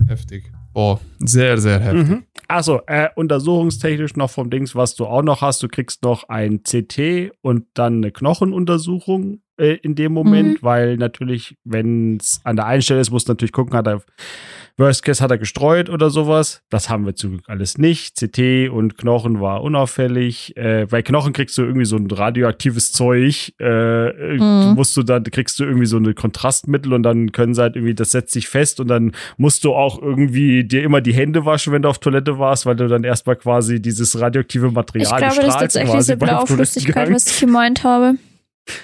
Heftig. Boah, sehr, sehr heftig. Mhm. Achso, äh, untersuchungstechnisch noch vom Dings, was du auch noch hast. Du kriegst noch ein CT und dann eine Knochenuntersuchung äh, in dem Moment, weil natürlich, wenn es an der einen Stelle ist, musst du natürlich gucken, hat er, Worst Case hat er gestreut oder sowas. Das haben wir zum Glück alles nicht. CT und Knochen war unauffällig. Äh, bei Knochen kriegst du irgendwie so ein radioaktives Zeug. Äh, Mhm. musst du dann, kriegst du irgendwie so eine Kontrastmittel und dann können sie halt irgendwie, das setzt sich fest und dann musst du auch irgendwie dir immer die Hände waschen, wenn du auf Toilette warst, weil du dann erstmal quasi dieses radioaktive Material Ich glaube, das ist tatsächlich diese beim blaue Flüssigkeit, Toilettengang. was ich gemeint habe.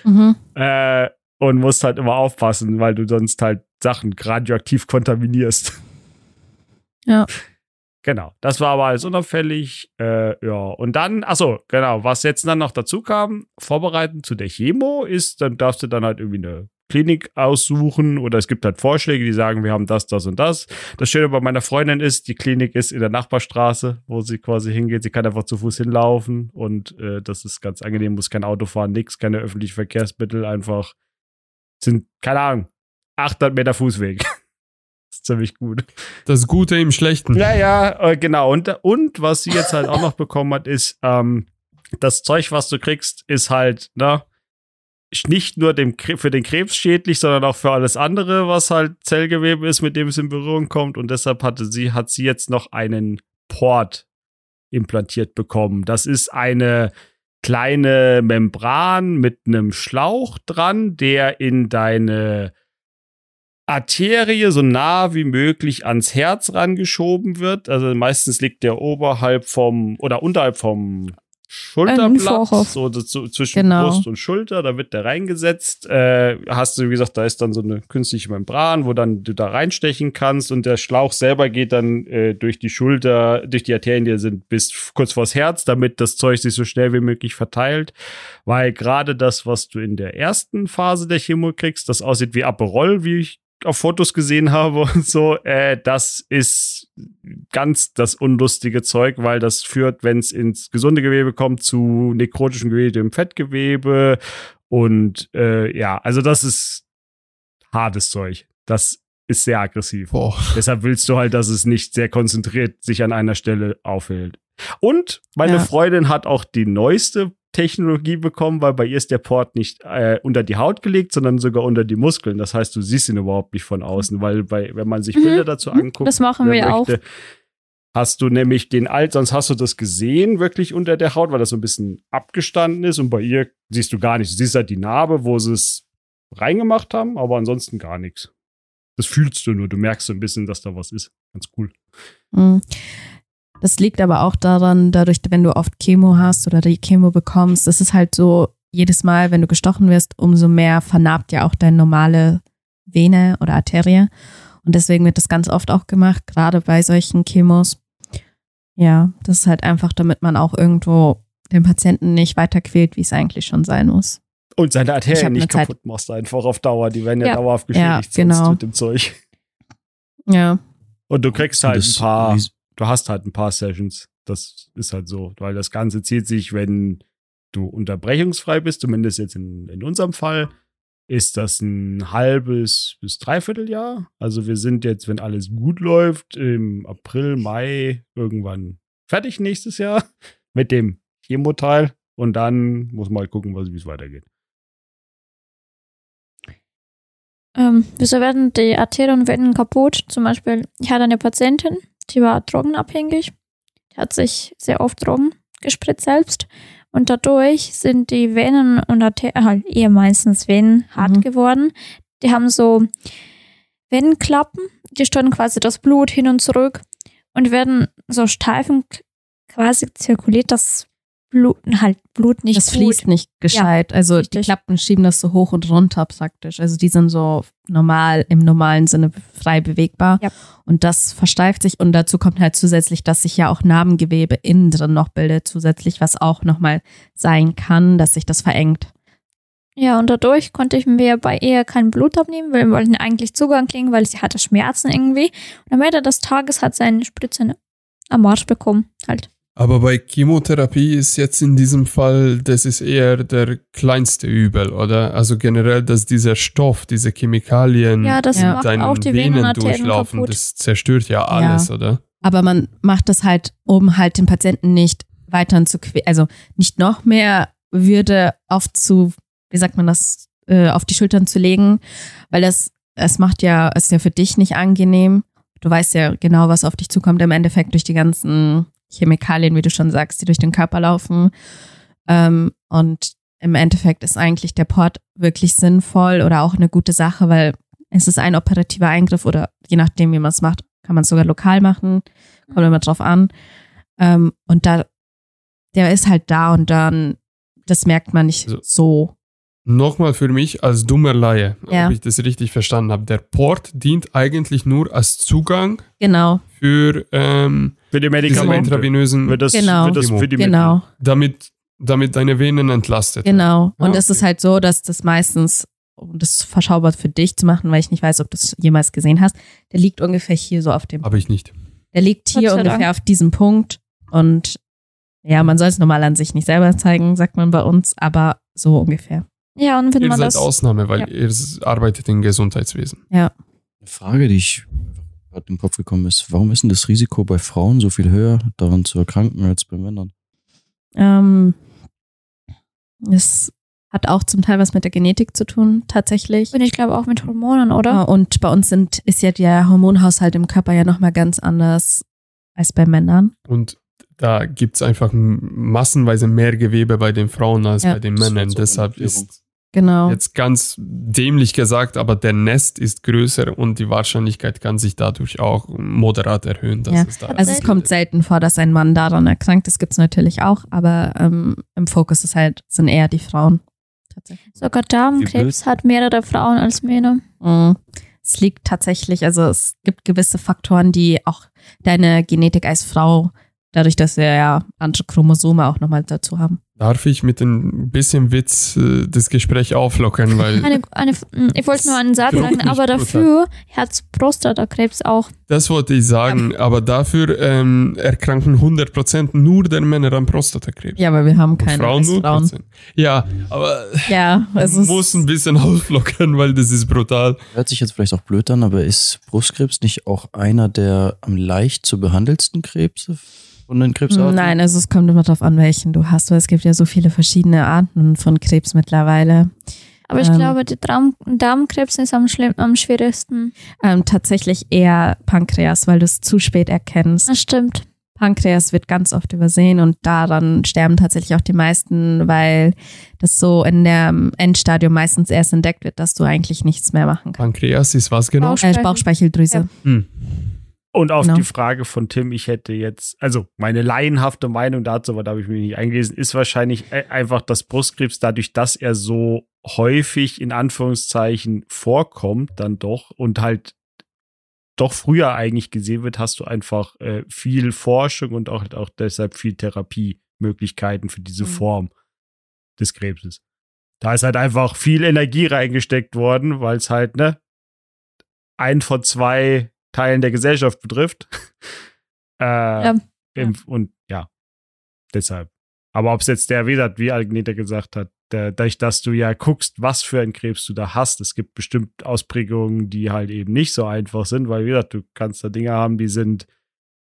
Mhm. Äh, und musst halt immer aufpassen, weil du sonst halt Sachen radioaktiv kontaminierst. Ja. Genau, das war aber alles unauffällig. Äh, ja, und dann, achso, genau, was jetzt dann noch dazu kam, vorbereiten zu der Chemo ist, dann darfst du dann halt irgendwie eine Klinik aussuchen oder es gibt halt Vorschläge, die sagen, wir haben das, das und das. Das Schöne bei meiner Freundin ist, die Klinik ist in der Nachbarstraße, wo sie quasi hingeht. Sie kann einfach zu Fuß hinlaufen und äh, das ist ganz angenehm, muss kein Auto fahren, nix, keine öffentlichen Verkehrsmittel, einfach sind, keine Ahnung, 800 Meter Fußweg. [laughs] ist ziemlich gut. Das Gute im Schlechten. Ja, ja, äh, genau. Und, und was sie jetzt halt auch noch bekommen hat, ist, ähm, das Zeug, was du kriegst, ist halt, ne, nicht nur dem, für den Krebs schädlich, sondern auch für alles andere, was halt Zellgewebe ist, mit dem es in Berührung kommt. Und deshalb hatte sie, hat sie jetzt noch einen Port implantiert bekommen. Das ist eine kleine Membran mit einem Schlauch dran, der in deine Arterie so nah wie möglich ans Herz rangeschoben wird. Also meistens liegt der oberhalb vom oder unterhalb vom Schulterblatt, Vorhof. so zwischen Genau. Brust und Schulter, da wird der reingesetzt. Äh, hast du, wie gesagt, da ist dann so eine künstliche Membran, wo dann du da reinstechen kannst und der Schlauch selber geht dann äh, durch die Schulter, durch die Arterien, die da sind, bis kurz vors Herz, damit das Zeug sich so schnell wie möglich verteilt. Weil gerade das, was du in der ersten Phase der Chemo kriegst, das aussieht wie Aperol, wie ich auf Fotos gesehen habe und so, äh, das ist ganz das unlustige Zeug, weil das führt, wenn es ins gesunde Gewebe kommt, zu nekrotischem Gewebe im Fettgewebe und äh, ja, also das ist hartes Zeug. Das ist sehr aggressiv. Boah. Deshalb willst du halt, dass es nicht sehr konzentriert sich an einer Stelle aufhält. Und meine Ja. Freundin hat auch die neueste Technologie bekommen, weil bei ihr ist der Port nicht äh, unter die Haut gelegt, sondern sogar unter die Muskeln. Das heißt, du siehst ihn überhaupt nicht von außen, weil bei, wenn man sich Mhm. Bilder dazu anguckt, Das machen wir auch. hast du nämlich den Alt, sonst hast du das gesehen, wirklich unter der Haut, weil das so ein bisschen abgestanden ist und bei ihr siehst du gar nichts. Du siehst halt die Narbe, wo sie es reingemacht haben, aber ansonsten gar nichts. Das fühlst du nur, du merkst so ein bisschen, dass da was ist. Ganz cool. Mhm. Das liegt aber auch daran, dadurch, wenn du oft Chemo hast oder die Chemo bekommst, das ist halt so, jedes Mal, wenn du gestochen wirst, umso mehr vernarbt ja auch deine normale Vene oder Arterie. Und deswegen wird das ganz oft auch gemacht, gerade bei solchen Chemos. Ja, das ist halt einfach, damit man auch irgendwo den Patienten nicht weiter quält, wie es eigentlich schon sein muss. Und seine Arterien nicht eine Zeit- kaputt machst einfach auf Dauer. Die werden ja, Ja. dauerhaft Ja, geschädigt sonst genau. mit dem Zeug. Ja, Und du kriegst halt Das- ein paar, du hast halt ein paar Sessions. Das ist halt so, weil das Ganze zieht sich, wenn du unterbrechungsfrei bist, zumindest jetzt in, in unserem Fall, ist das ein halbes bis dreiviertel Jahr. Also wir sind jetzt, wenn alles gut läuft, im April, Mai irgendwann fertig nächstes Jahr [laughs] mit dem Chemoteil. Und dann muss man halt gucken, wie es weitergeht. Ähm, wieso werden die Arterien Venen kaputt? Zum Beispiel, ich hatte eine Patientin, die war drogenabhängig. Die hat sich sehr oft Drogen gespritzt selbst. Und dadurch sind die Venen und Arterien, halt eher meistens Venen, hart Mhm. geworden. Die haben so Venenklappen, die steuern quasi das Blut hin und zurück und werden so steif und quasi zirkuliert das Blut, halt Blut nicht das gut. fließt nicht gescheit. also die richtig. Klappen schieben das so hoch und runter praktisch. Also die sind so normal, im normalen Sinne frei bewegbar. Ja. Und das versteift sich und dazu kommt halt zusätzlich, dass sich ja auch Narbengewebe innen drin noch bildet, zusätzlich, was auch nochmal sein kann, dass sich das verengt. Ja, und dadurch konnte ich mir bei ihr kein Blut abnehmen, weil wir wollten eigentlich Zugang kriegen, weil sie hatte Schmerzen irgendwie. Und am Ende des Tages hat sie eine Spritze am Arsch bekommen, halt. Aber bei Chemotherapie ist jetzt in diesem Fall, das ist eher der kleinste Übel, oder? Also generell, dass dieser Stoff, diese Chemikalien Ja, das Ja. deinen auch die Venen Venenarterien durchlaufen, kaputt. das zerstört ja alles, oder? Aber man macht das halt, um halt den Patienten nicht weiter zu quälen, also nicht noch mehr Würde aufzu, wie sagt man das, äh, auf die Schultern zu legen, weil das, es macht ja, es ist ja für dich nicht angenehm. Du weißt ja genau, was auf dich zukommt im Endeffekt durch die ganzen Chemikalien, wie du schon sagst, die durch den Körper laufen. Ähm, und im Endeffekt ist eigentlich der Port wirklich sinnvoll oder auch eine gute Sache, weil es ist ein operativer Eingriff oder je nachdem, wie man es macht, kann man es sogar lokal machen. Kommt immer drauf an. Ähm, und da, der ist halt da und dann, das merkt man nicht Also- so. Nochmal für mich als dummer Laie, Ja. ob ich das richtig verstanden habe. Der Port dient eigentlich nur als Zugang Genau, für ähm, Für die Medikamente. intravenösen, Wird das, Genau. wird das für die genau, damit, damit deine Venen entlastet genau. Und Ah, es ist halt so, dass das meistens, um das verschaubar für dich zu machen, weil ich nicht weiß, ob du es jemals gesehen hast, der liegt ungefähr hier so auf dem Habe ich nicht. Der liegt hier ungefähr Dank. auf diesem Punkt. Und ja, man soll es normal an sich nicht selber zeigen, sagt man bei uns, aber so ungefähr. Ja, und wenn Ihr man seid das. Ausnahme, weil Ja. ihr arbeitet im Gesundheitswesen. Eine Frage, die ich gerade im Kopf gekommen ist, warum ist denn das Risiko bei Frauen so viel höher, daran zu erkranken als bei Männern? Ähm, es hat auch zum Teil was mit der Genetik zu tun, tatsächlich. Und ich glaube auch mit Hormonen, Ja, oder? Und bei uns sind, ist ja der Hormonhaushalt im Körper ja nochmal ganz anders als bei Männern. Und da gibt es einfach massenweise mehr Gewebe bei den Frauen als Ja. bei den Männern. eine Deshalb ist Genau. jetzt ganz dämlich gesagt, aber der Nest ist größer und die Wahrscheinlichkeit kann sich dadurch auch moderat erhöhen. Dass Ja. es da Also es kommt selten vor, dass ein Mann daran erkrankt. Das gibt es natürlich auch, aber ähm, im Fokus ist halt, sind eher die Frauen. Tatsächlich. Sogar Darmkrebs hat mehrere Frauen als Männer. Mhm. Es liegt tatsächlich, also es gibt gewisse Faktoren, die auch deine Genetik als Frau Dadurch, dass wir ja andere Chromosome auch nochmal dazu haben. Darf ich mit ein bisschen Witz äh, das Gespräch auflockern, weil [laughs] Eine, eine, mm, ich wollte nur einen Satz sagen, aber brutal. dafür Herz-Prostatakrebs auch. das wollte ich sagen, aber dafür ähm, erkranken 100% nur der Männer an Prostatakrebs. Ja, aber wir haben keine Frauen nur Frauen. Ja, aber Ja, es man ist, muss ein bisschen auflockern, weil das ist brutal. Hört sich jetzt vielleicht auch blöd an, aber ist Brustkrebs nicht auch einer der am leicht zu behandelsten Krebse von den Krebsarten? Nein, also es kommt immer darauf an, welchen du hast, weil es gibt ja so viele verschiedene Arten von Krebs mittlerweile. Aber ich Ähm. glaube, die Darm Darmkrebs ist am, schlimm, am schwierigsten. Ähm, tatsächlich eher Pankreas, weil du es zu spät erkennst. Das stimmt. Pankreas wird ganz oft übersehen und daran sterben tatsächlich auch die meisten, weil das so in dem Endstadium meistens erst entdeckt wird, dass du eigentlich nichts mehr machen kannst. Pankreas ist was genau? Äh, Bauchspeicheldrüse. Hm. Und auf Genau. die Frage von Tim, ich hätte jetzt, also meine laienhafte Meinung dazu, aber da habe ich mich nicht eingelesen, ist wahrscheinlich äh, einfach, dass Brustkrebs dadurch, dass er so häufig in Anführungszeichen vorkommt, dann doch und halt doch früher eigentlich gesehen wird, hast du einfach äh, viel Forschung und auch, auch deshalb viel Therapiemöglichkeiten für diese Mhm. Form des Krebses. Da ist halt einfach viel Energie reingesteckt worden, weil es halt, ne, ein von zwei Teilen der Gesellschaft betrifft. [laughs] äh, im, Und ja, deshalb. Aber ob es jetzt der, wie gesagt, wie Agneta gesagt hat, der, dadurch, dass du ja guckst, was für einen Krebs du da hast, es gibt bestimmt Ausprägungen, die halt eben nicht so einfach sind, weil, wie gesagt, du kannst da Dinge haben, die sind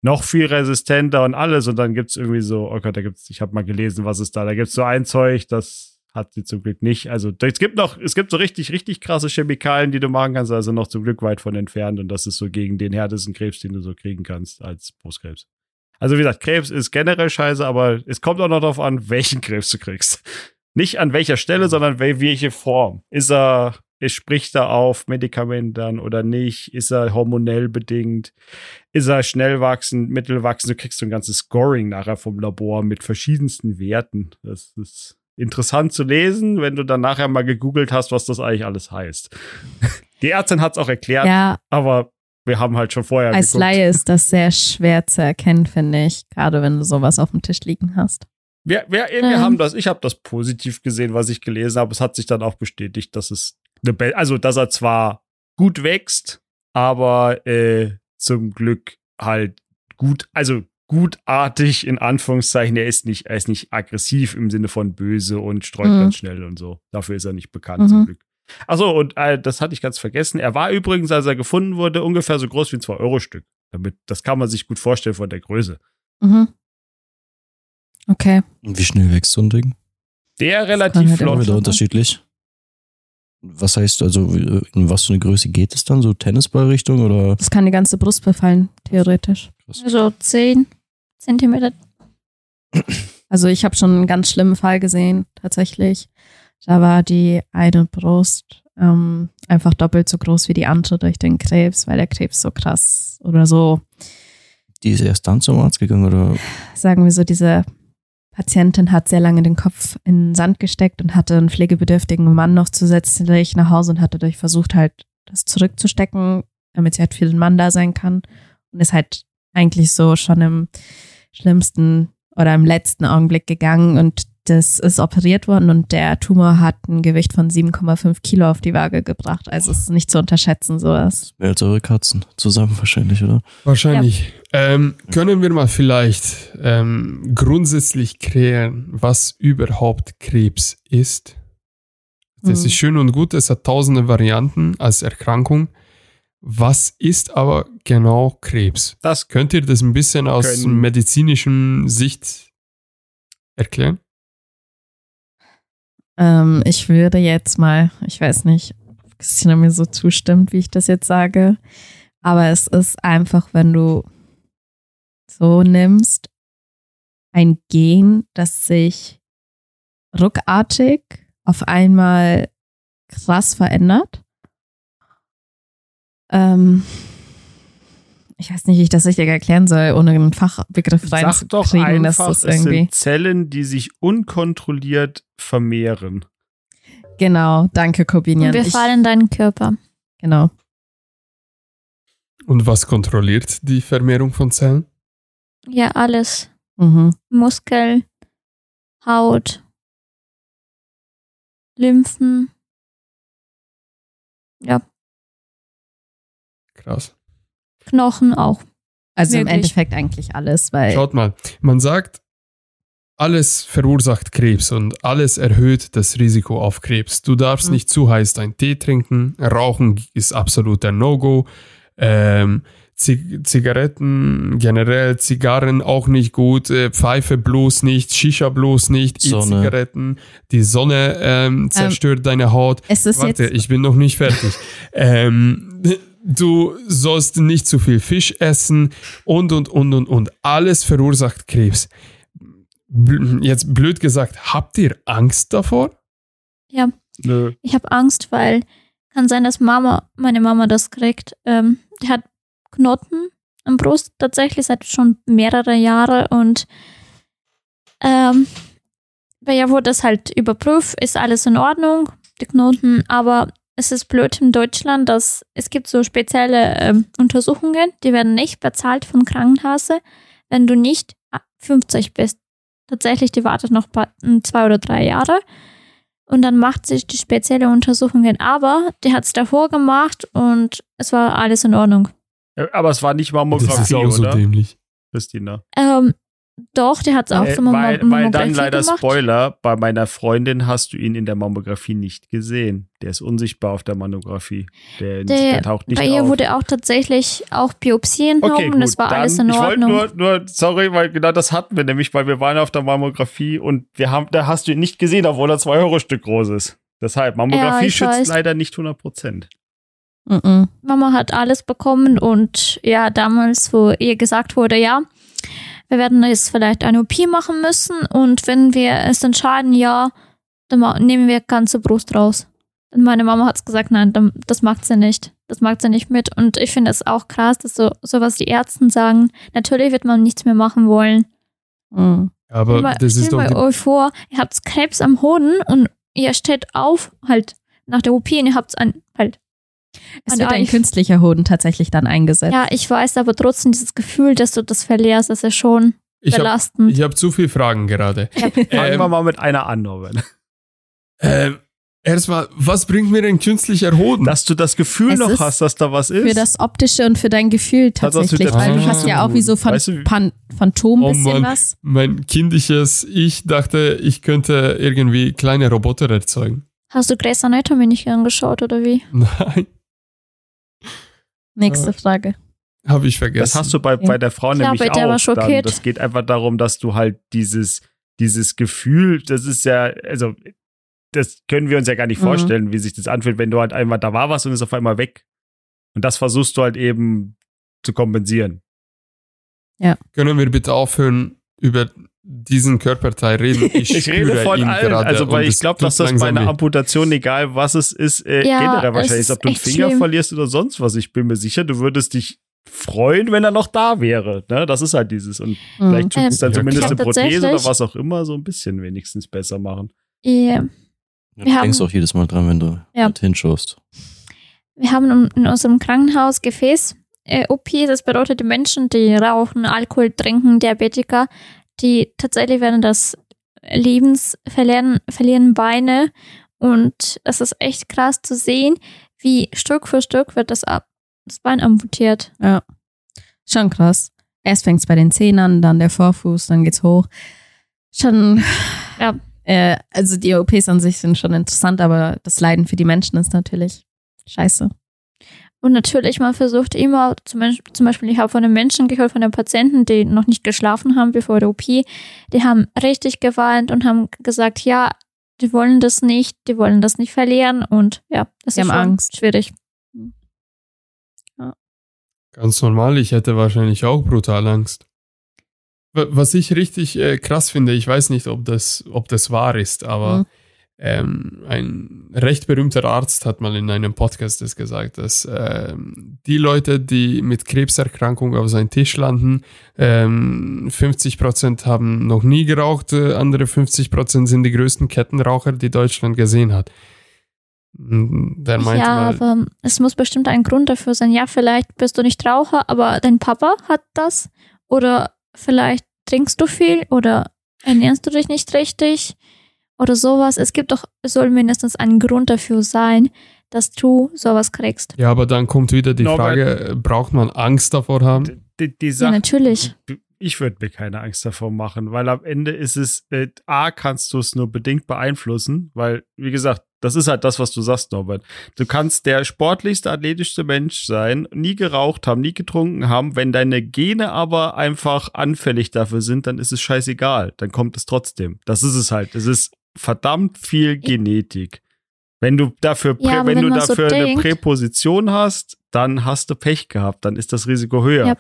noch viel resistenter und alles und dann gibt es irgendwie so, oh Gott, da gibt's, ich habe mal gelesen, was ist da, da gibt es so ein Zeug, das hat sie zum Glück nicht. Also es gibt noch, es gibt so richtig, richtig krasse Chemikalien, die du machen kannst, also noch zum Glück weit von entfernt und das ist so gegen den härtesten Krebs, den du so kriegen kannst als Brustkrebs. Also wie gesagt, Krebs ist generell scheiße, aber es kommt auch noch darauf an, welchen Krebs du kriegst. Nicht an welcher Stelle, sondern wel welche Form. Ist er, es spricht er auf Medikamentern oder nicht? Ist er hormonell bedingt? Ist er schnell wachsend, mittelwachsend? Du kriegst so ein ganzes Scoring nachher vom Labor mit verschiedensten Werten. Das ist interessant zu lesen, wenn du dann nachher mal gegoogelt hast, was das eigentlich alles heißt. [laughs] Die Ärztin hat es auch erklärt, Ja, aber wir haben halt schon vorher als geguckt. Laie ist das sehr schwer zu erkennen, finde ich, gerade wenn du sowas auf dem Tisch liegen hast. Wir, wir, wir Ähm. haben das, ich habe das positiv gesehen, was ich gelesen habe. Es hat sich dann auch bestätigt, dass es eine Be also dass er zwar gut wächst, aber äh, zum Glück halt gut, also gutartig in Anführungszeichen. Er ist nicht, er ist nicht aggressiv im Sinne von böse und streut Mhm. ganz schnell und so. Dafür ist er nicht bekannt Mhm. zum Glück. Achso, und äh, das hatte ich ganz vergessen. Er war übrigens, als er gefunden wurde, ungefähr so groß wie ein 2-Euro-Stück. Damit, das kann man sich gut vorstellen von der Größe. Mhm. Okay. Und wie schnell wächst so ein Ding? Der relativ halt Auch flott. wieder unterschiedlich. Was heißt also, in was für eine Größe geht es dann? So Tennisballrichtung oder? Das kann die ganze Brust befallen, theoretisch. Also 10 Zentimeter. Also ich habe schon einen ganz schlimmen Fall gesehen, tatsächlich. Da war die eine Brust ähm, einfach doppelt so groß wie die andere durch den Krebs, weil der Krebs so krass oder so, Die ist erst dann zum Arzt gegangen oder? sagen wir so, diese Patientin hat sehr lange den Kopf in den Sand gesteckt und hatte einen pflegebedürftigen Mann noch zusätzlich nach Hause und hatte dadurch versucht, halt das zurückzustecken, damit sie halt für den Mann da sein kann. Und ist halt eigentlich so schon im schlimmsten oder im letzten Augenblick gegangen und das ist operiert worden und der Tumor hat ein Gewicht von 7,5 Kilo auf die Waage gebracht. Also es ist nicht zu unterschätzen, sowas. Mehr als eure Katzen. Zusammen wahrscheinlich, oder? Wahrscheinlich. Ähm, können wir mal vielleicht ähm, grundsätzlich klären, was überhaupt Krebs ist? Das Hm. ist schön und gut, es hat tausende Varianten als Erkrankung. Was ist aber genau Krebs? Das Könnt ihr das ein bisschen aus medizinischen Sicht erklären? Ähm, ich würde jetzt mal, ich weiß nicht, ob Christina mir so zustimmt, wie ich das jetzt sage, aber es ist einfach, wenn du so nimmst, ein Gen, das sich ruckartig auf einmal krass verändert. Ähm, ich weiß nicht, wie ich das richtig erklären soll, ohne einen Fachbegriff Sag doch reinzukriegen, dass einfach, das es sind Zellen, die sich unkontrolliert vermehren. Genau, danke, Corbinian. Und wir fallen deinen Körper. Genau. Und was kontrolliert die Vermehrung von Zellen? Ja, alles. Mhm. Muskel, Haut, Lymphen. Ja, Krass. Knochen auch. Also im Wirklich. Endeffekt eigentlich alles, weil Schaut mal, man sagt, alles verursacht Krebs und alles erhöht das Risiko auf Krebs. Du darfst Mhm. nicht zu heiß deinen Tee trinken. Rauchen ist absoluter No-Go. Ähm, Zig Zigaretten, generell Zigarren auch nicht gut, äh, Pfeife bloß nicht, Shisha bloß nicht. E-Zigaretten, die Sonne ähm, zerstört deine Haut. es ist Warte, jetzt ich bin noch nicht fertig. [laughs] ähm, du sollst nicht zu viel Fisch essen und, und, und, und, und. Alles verursacht Krebs. Jetzt blöd gesagt, habt ihr Angst davor? Nö. Ich habe Angst, weil kann sein, dass Mama, meine Mama das kriegt. Ähm, die hat Knoten am Brust tatsächlich seit schon mehrere Jahre und ähm, bei ihr wurde das halt überprüft, ist alles in Ordnung, die Knoten, aber es ist blöd in Deutschland, dass es gibt so spezielle ähm, Untersuchungen, die werden nicht bezahlt von Krankenkasse, wenn du nicht 50 bist. Tatsächlich, die wartet noch pa- zwei oder drei Jahre. Und dann macht sich die spezielle Untersuchungen. Aber die hat es davor gemacht und es war alles in Ordnung. Äh, Aber es war nicht Das ist auch so oder? dämlich. Christina. Ähm, doch, die hat es auch Äh, so Mam weil, weil dann leider gemacht. Spoiler, bei meiner Freundin hast du ihn in der Mammographie nicht gesehen. Der ist unsichtbar auf der Mammographie. Der, Der- der taucht nicht Bei ihr auf. wurde auch tatsächlich auch Biopsie entnommen okay, gut. es war dann, alles in ich wollte Ordnung. nur, nur, sorry, weil genau das hatten wir nämlich, weil wir waren auf der Mammographie und wir haben, da hast du ihn nicht gesehen, obwohl er zwei Euro Stück groß ist. Deshalb, Mammographie Ja, schützt weiß. leider nicht 100 Prozent. Mhm. Mama hat alles bekommen und ja, damals, wo ihr gesagt wurde, ja, wir werden jetzt vielleicht eine OP machen müssen und wenn wir es entscheiden, ja, dann nehmen wir ganze Brust raus. Und meine Mama hat gesagt, nein, das macht sie nicht. Das macht sie nicht mit. Und ich finde es auch krass, dass so sowas die Ärzte sagen. Natürlich wird man nichts mehr machen wollen. Mhm. Aber mal- das ist doch mal euch vor, ihr habt Krebs am Hoden und ihr steht auf, halt nach der OP und ihr habt ein, halt. Es Und wird ein ich- künstlicher Hoden tatsächlich dann eingesetzt. Ja, ich weiß, aber trotzdem dieses Gefühl, dass du das verlierst, ist schon ich habe belastend. ich hab zu viele Fragen gerade. Fangen Ähm, wir mal mit einer an, Norman. ähm, Erstmal, was bringt mir ein künstlicher Hoden? Dass du das Gefühl Es noch hast, dass da was ist. Für das Optische und für dein Gefühl tatsächlich. Weil du hast ja auch wie so. Phan Weißt du, Phan Phantom Oh bisschen Mann. was. mein kindliches Ich dachte, ich könnte irgendwie kleine Roboter erzeugen. Hast du Grey's Anatomy nicht angeschaut oder wie? Nein, Nächste Frage. habe ich vergessen. Das hast du bei, Ja. bei der Frau Klar, nämlich bei der auch. war schockiert. Dann, das geht einfach darum, dass du halt dieses, dieses Gefühl, das ist ja, also, das können wir uns ja gar nicht Mhm. vorstellen, wie sich das anfühlt, wenn du halt einmal, da war was und ist auf einmal weg. Und das versuchst du halt eben zu kompensieren. Können wir bitte aufhören, über diesen Körperteil reden? [laughs] Ich, Ich rede von ihn allen, gerade also weil und ich glaube, dass das bei einer. Amputation, egal was es ist, äh, Ja, generell es wahrscheinlich ist, ob du einen Finger schlimm. verlierst oder sonst was. Ich bin mir sicher, du würdest dich freuen, wenn er noch da wäre. Ne? Das ist halt dieses. Und Mhm. vielleicht tut es dann ja, zumindest eine Prothese oder was auch immer so ein bisschen wenigstens besser machen. Ja. Du Wir denkst haben- auch jedes Mal dran, wenn du Ja. dort hinschaust. Wir haben in- unserem Krankenhaus Gefäß äh, OP, das bedeutet die Menschen, die rauchen, Alkohol trinken, Diabetiker, die tatsächlich während des Lebens verlieren, verlieren Beine und es ist echt krass zu sehen, wie Stück für Stück wird das, ab, das Bein amputiert. Schon krass. Erst fängt es bei den Zehen an, dann der Vorfuß, dann geht's hoch. Schon. Ja. Äh, also die OPs an sich sind schon interessant, aber das Leiden für die Menschen ist natürlich scheiße. Und natürlich, man versucht immer, zum Beispiel, zum Beispiel ich habe von den Menschen gehört, von den Patienten, die noch nicht geschlafen haben bevor der OP, die haben richtig geweint und haben gesagt, ja, die wollen das nicht, die wollen das nicht verlieren und ja, das Die ist haben Angst. schwierig. Ganz normal, ich hätte wahrscheinlich auch brutal Angst. Wa- Was ich richtig äh, krass finde, ich weiß nicht, ob das, ob das wahr ist, aber Mhm. Ähm, ein recht berühmter Arzt hat mal in einem Podcast das gesagt, dass ähm, die Leute, die mit Krebserkrankung auf seinen Tisch landen, ähm, 50% haben noch nie geraucht, äh, andere 50% sind die größten Kettenraucher, die Deutschland gesehen hat. Mm, Der meinte ja, mal, aber es muss bestimmt ein Grund dafür sein. Ja, vielleicht bist du nicht Raucher, aber dein Papa hat das oder vielleicht trinkst du viel oder ernährst du dich nicht richtig oder sowas. Es gibt doch, es soll mindestens ein Grund dafür sein, dass du sowas kriegst. Ja, aber dann kommt wieder die Norbert- Frage, braucht man Angst davor haben? Die, die Ja, Sache, natürlich. ich würde mir keine Angst davor machen, weil am Ende ist es, äh, A, kannst du es nur bedingt beeinflussen, weil, wie gesagt, das ist halt das, was du sagst, Norbert. Du kannst der sportlichste, athletischste Mensch sein, nie geraucht haben, nie getrunken haben. Wenn deine Gene aber einfach anfällig dafür sind, dann ist es scheißegal. Dann kommt es trotzdem. Das ist es halt. Es ist verdammt viel Genetik. Wenn du dafür, Ja, wenn, wenn du man so dafür eine denkt- Präposition hast, dann hast du Pech gehabt. Dann ist das Risiko höher. Ja.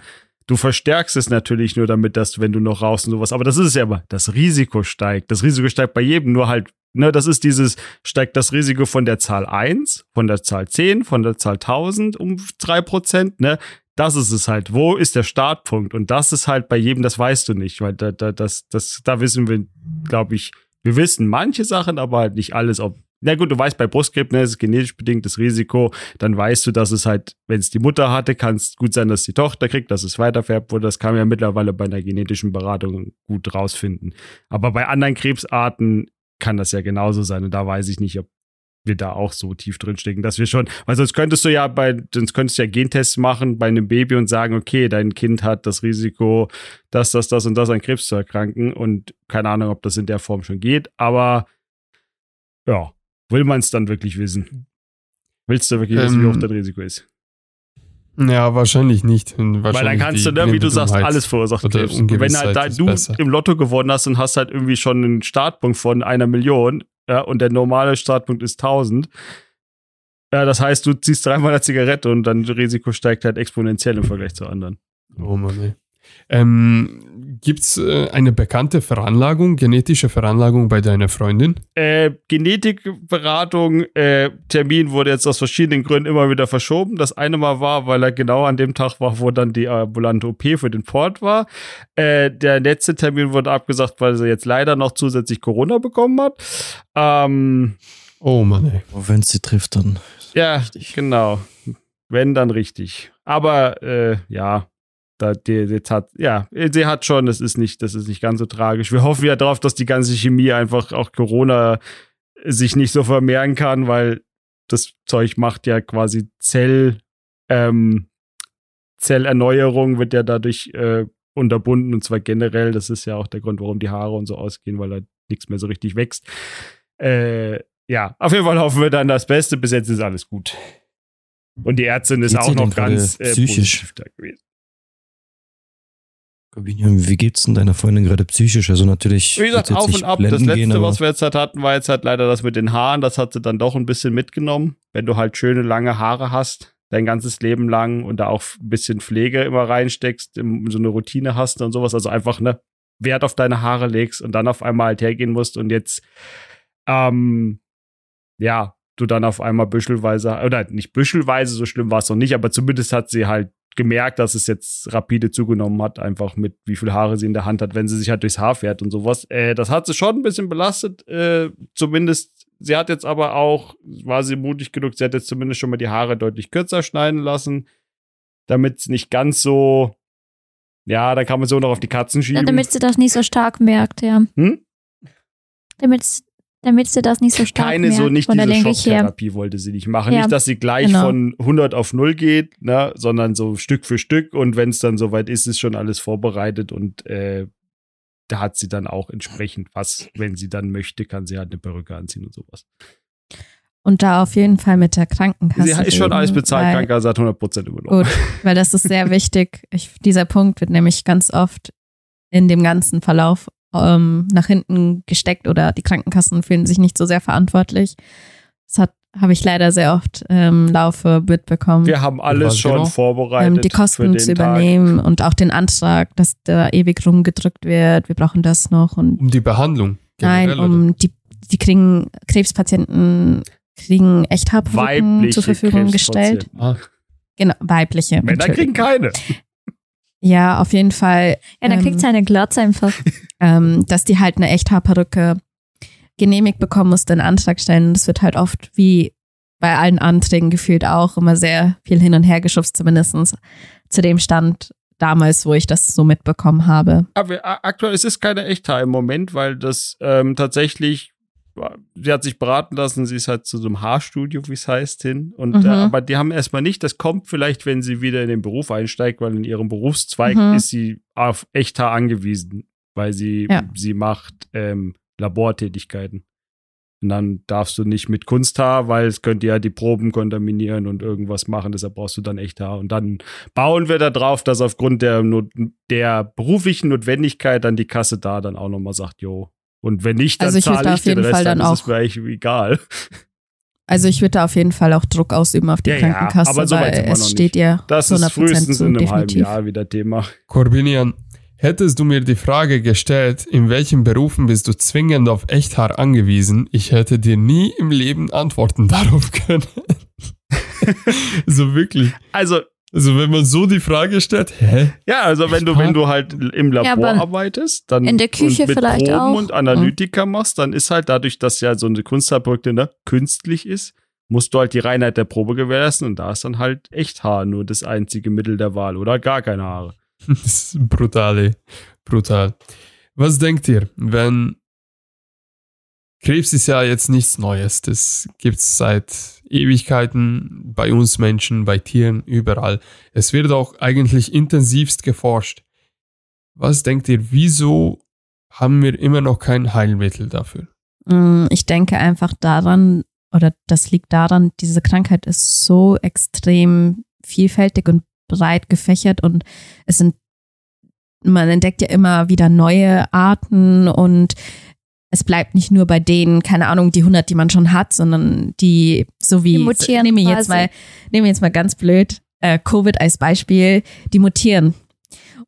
Du verstärkst es natürlich nur damit, dass du, wenn du noch rauchst und sowas, aber das ist es ja immer, das Risiko steigt. Das Risiko steigt bei jedem, nur halt, ne, das ist dieses, steigt das Risiko von der Zahl 1, von der Zahl 10, von der Zahl 1000 um 3%, ne? Das ist es halt. Wo ist der Startpunkt? Und das ist halt bei jedem, das weißt du nicht, weil da, da, das, das, da wissen wir, glaube ich, wir wissen manche Sachen, aber halt nicht alles. Ob, na gut, du weißt, bei Brustkrebs, ne, ist genetisch bedingtes Risiko, dann weißt du, dass es halt, wenn es die Mutter hatte, kann es gut sein, dass die Tochter kriegt, dass es weiterfärbt wurde. Das kann man ja mittlerweile bei einer genetischen Beratung gut rausfinden. Aber bei anderen Krebsarten kann das ja genauso sein. Und da weiß ich nicht, ob wir da auch so tief drin stecken, dass wir schon, weil sonst könntest du ja bei, sonst könntest du ja Gentests machen bei einem Baby und sagen, okay, dein Kind hat das Risiko, das, das, das und das an Krebs zu erkranken und keine Ahnung, ob das in der Form schon geht, aber ja, will man es dann wirklich wissen? Willst du wirklich wissen, wie Ähm, hoch das Risiko ist? Ja, wahrscheinlich nicht. Und Weil dann wahrscheinlich kannst du, ne, wie du sagst, alles verursacht Krebs. Und wenn halt da, du besser. im Lotto gewonnen hast und hast halt irgendwie schon einen Startpunkt von einer Million, ja, und der normale Startpunkt ist 1000, ja, das heißt, du ziehst dreimal eine Zigarette und dann Risiko steigt halt exponentiell im Vergleich zu anderen. Oh Mann, ey. Ähm, Gibt es äh, eine bekannte Veranlagung, genetische Veranlagung bei deiner Freundin? Äh, Genetikberatung, äh, Termin wurde jetzt aus verschiedenen Gründen immer wieder verschoben. Das eine Mal war, weil er genau an dem Tag war, wo dann die ambulante OP für den Port war. Äh, der letzte Termin wurde abgesagt, weil sie jetzt leider noch zusätzlich Corona bekommen hat. Ähm, Oh Mann, ey. Wenn es sie trifft, dann. ja, Richtig. genau. Wenn, dann richtig. Aber äh, ja, da, die, jetzt hat, ja, sie hat schon, das ist nicht, das ist nicht ganz so tragisch. Wir hoffen ja darauf, dass die ganze Chemie einfach auch Corona sich nicht so vermehren kann, weil das Zeug macht ja quasi Zell, ähm, Zellerneuerung wird ja dadurch äh, unterbunden und zwar generell. Das ist ja auch der Grund, warum die Haare und so ausgehen, weil da nichts mehr so richtig wächst. Äh, ja, auf jeden Fall hoffen wir dann das Beste. Bis jetzt ist alles gut. Und die Ärztin ist Geht's auch noch ganz äh, psychisch? da gewesen. Wie geht's denn deiner Freundin gerade psychisch? Also natürlich. Wie gesagt, auf und ab. Das letzte, gehen, was wir jetzt halt hatten, war jetzt halt leider das mit den Haaren. Das hat sie dann doch ein bisschen mitgenommen. Wenn du halt schöne, lange Haare hast, dein ganzes Leben lang und da auch ein bisschen Pflege immer reinsteckst, so eine Routine hast und sowas. Also einfach, ne, Wert auf deine Haare legst und dann auf einmal halt hergehen musst und jetzt, ähm, ja, du dann auf einmal büschelweise, oder nicht büschelweise, so schlimm war es noch nicht, aber zumindest hat sie halt gemerkt, dass es jetzt rapide zugenommen hat, einfach mit wie viel Haare sie in der Hand hat, wenn sie sich halt durchs Haar fährt und sowas. Äh, das hat sie schon ein bisschen belastet, äh, zumindest. Sie hat jetzt aber auch, war sie mutig genug, sie hat jetzt zumindest schon mal die Haare deutlich kürzer schneiden lassen, damit es nicht ganz so, ja, da kann man so noch auf die Katzen Ja, schieben. damit sie das nicht so stark merkt, ja. Hm? Damit, damit sie das nicht so stark keine merkt. so nicht diese. Schocktherapie wollte sie nicht machen. Ja, nicht, dass sie gleich genau. von 100 auf 0 geht, ne, sondern so Stück für Stück und wenn es dann soweit ist, ist schon alles vorbereitet und äh, da hat sie dann auch entsprechend was, wenn sie dann möchte, kann sie halt eine Perücke anziehen und sowas. Und da auf jeden Fall mit der Krankenkasse. sie ist schon alles bezahlt, weil- Krankenkasse hat 100% übernommen. Gut, weil das ist sehr [laughs] wichtig. Ich, dieser Punkt wird nämlich ganz oft in dem ganzen Verlauf ähm, nach hinten gesteckt oder die Krankenkassen fühlen sich nicht so sehr verantwortlich. Das hat habe ich leider sehr oft im Laufe mitbekommen. Wir haben alles was schon genau? vorbereitet. ähm, die für Kosten den zu Tag. übernehmen und auch den Antrag, dass da ewig rumgedrückt wird. Wir brauchen das noch und Um die Behandlung. nein, um die die kriegen Krebspatienten kriegen Echthaarperücken zur Verfügung gestellt. Ah, Genau, weibliche. Männer kriegen keine. Ja, auf jeden Fall Ja, dann Ähm, kriegt sie eine Glatze einfach. [laughs] ähm, dass die halt eine Echthaarperücke genehmigt bekommen musste, einen Antrag stellen. Das wird halt oft wie bei allen Anträgen gefühlt auch immer sehr viel hin und her geschubst, zumindest zu dem Stand, damals, wo ich das so mitbekommen habe. Aber aktuell es ist keine Echthaar im Moment, weil das ähm, tatsächlich, sie hat sich beraten lassen, sie ist halt zu so einem Haarstudio, wie es heißt, hin. Und Mhm. äh, aber die haben erstmal nicht, das kommt vielleicht, wenn sie wieder in den Beruf einsteigt, weil in ihrem Berufszweig Mhm. ist sie auf Echthaar angewiesen, weil sie, Ja. sie macht ähm, Labortätigkeiten. Und dann darfst du nicht mit Kunsthaar, weil es könnte ja die Proben kontaminieren und irgendwas machen. Deshalb brauchst du dann Echthaar. Und dann bauen wir da drauf, dass aufgrund der, der beruflichen Notwendigkeit dann die Kasse da dann auch nochmal sagt, jo. Und wenn nicht, dann Also ich zahle da ich auf den jeden Rest, Fall dann, dann ist es auch- mir eigentlich egal. Also ich würde da auf jeden Fall auch Druck ausüben auf die Ja, ja, Krankenkasse, aber so weit weil es noch steht ihr Das zu ist 100% frühestens zu, in einem halben definitiv. Jahr wieder Thema. Corbinian, hättest du mir die Frage gestellt, in welchen Berufen bist du zwingend auf Echthaar angewiesen, ich hätte dir nie im Leben Antworten [laughs] darauf können. [laughs] so wirklich. Also, Also wenn man so die Frage stellt, hä? ja, also wenn du, wenn du halt im Labor Ja, arbeitest, dann in der Küche und mit vielleicht Proben auch. und Analytika machst, dann ist halt dadurch, dass ja so eine Kunsthaarbrücke ne, künstlich ist, musst du halt die Reinheit der Probe gewährleisten und da ist dann halt Echthaar nur das einzige Mittel der Wahl oder gar keine Haare. [laughs] Das ist brutal, ey. brutal. Was denkt ihr, wenn Krebs ist ja jetzt nichts Neues. Das gibt's seit Ewigkeiten bei uns Menschen, bei Tieren, überall. Es wird auch eigentlich intensivst geforscht. Was denkt ihr, wieso haben wir immer noch kein Heilmittel dafür? Mm, Ich denke einfach daran, oder das liegt daran, diese Krankheit ist so extrem vielfältig und breit gefächert und es sind, man entdeckt ja immer wieder neue Arten und es bleibt nicht nur bei denen, keine Ahnung, die 100, die man schon hat, sondern die, so wie, Die mutieren nehmen wir jetzt mal, nehmen wir jetzt mal ganz blöd, äh, Covid als Beispiel, die mutieren.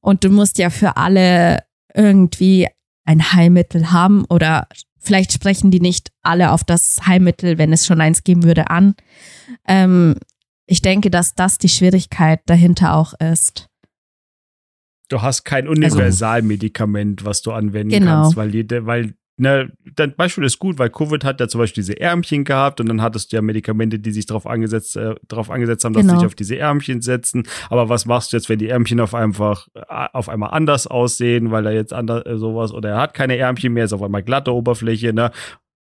Und du musst ja für alle irgendwie ein Heilmittel haben oder vielleicht sprechen die nicht alle auf das Heilmittel, wenn es schon eins geben würde, an. Ähm, ich denke, dass das die Schwierigkeit dahinter auch ist. Du hast kein Universalmedikament, was du anwenden Genau. kannst, weil jede, weil Ne, dein Beispiel ist gut, weil Covid hat ja zum Beispiel diese Ärmchen gehabt und dann hattest du ja Medikamente, die sich darauf angesetzt, äh, darauf angesetzt haben, dass Genau. sie sich auf diese Ärmchen setzen. Aber was machst du jetzt, wenn die Ärmchen auf einfach äh, auf einmal anders aussehen, weil er jetzt anders äh, sowas oder er hat keine Ärmchen mehr, ist auf einmal glatte Oberfläche, ne?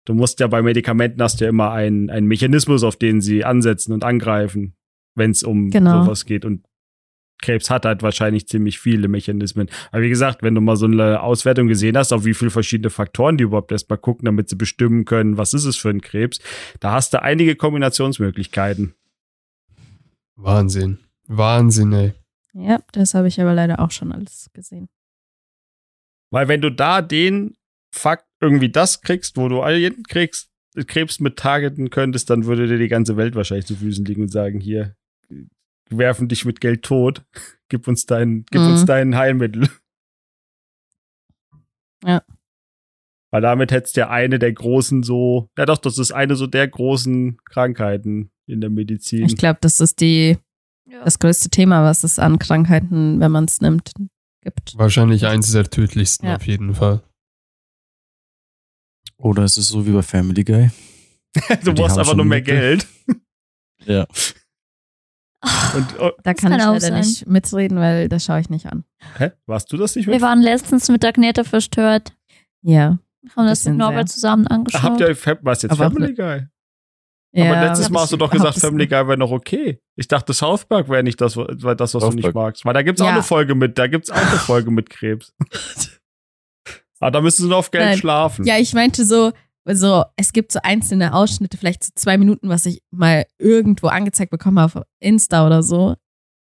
Du musst ja bei Medikamenten hast du ja immer einen, einen Mechanismus, auf den sie ansetzen und angreifen, wenn es um Genau. sowas geht. Und Krebs hat halt wahrscheinlich ziemlich viele Mechanismen. Aber wie gesagt, wenn du mal so eine Auswertung gesehen hast, auf wie viele verschiedene Faktoren die überhaupt erstmal gucken, damit sie bestimmen können, was ist es für ein Krebs, da hast du einige Kombinationsmöglichkeiten. Wahnsinn. Wahnsinn, ey. Ja, das habe ich aber leider auch schon alles gesehen. Weil wenn du da den Fakt irgendwie das kriegst, wo du all jeden kriegst, Krebs mit targeten könntest, dann würde dir die ganze Welt wahrscheinlich zu Füßen liegen und sagen, hier, werfen dich mit Geld tot, [laughs] gib uns dein, gib Mhm. uns dein Heilmittel. Ja. Weil damit hättest du ja eine der großen so, ja doch, das ist eine so der großen Krankheiten in der Medizin. Ich glaube, das ist die, Ja. das größte Thema, was es an Krankheiten, wenn man es nimmt, gibt. Wahrscheinlich eins der tödlichsten Ja. auf jeden Fall. Oder es ist so wie bei Family Guy. [laughs] du brauchst einfach nur mehr. Geld. Ja. [laughs] Und, oh, Da kann kann ich auch leider sein. nicht mitreden, weil das schaue ich nicht an. hä? Warst du das nicht Wir mit? waren letztens mit Agneta verstört. Ja. Haben das mit Norbert sehr. zusammen angeschaut. Habt ihr, was jetzt Aber auch Family Guy? ja aber letztes Mal ich hast du doch gesagt, Family Guy wäre noch okay. Ich dachte, South Park wäre nicht das, weil das was South du nicht Park. magst. Weil da gibt's auch Ja. eine Folge mit, da gibt's auch eine Folge mit Krebs. Aber [laughs] da müssen sie nur auf Geld Nein. schlafen. Ja, ich meinte so, so, es gibt so einzelne Ausschnitte, vielleicht so zwei Minuten, was ich mal irgendwo angezeigt bekommen habe auf Insta oder so.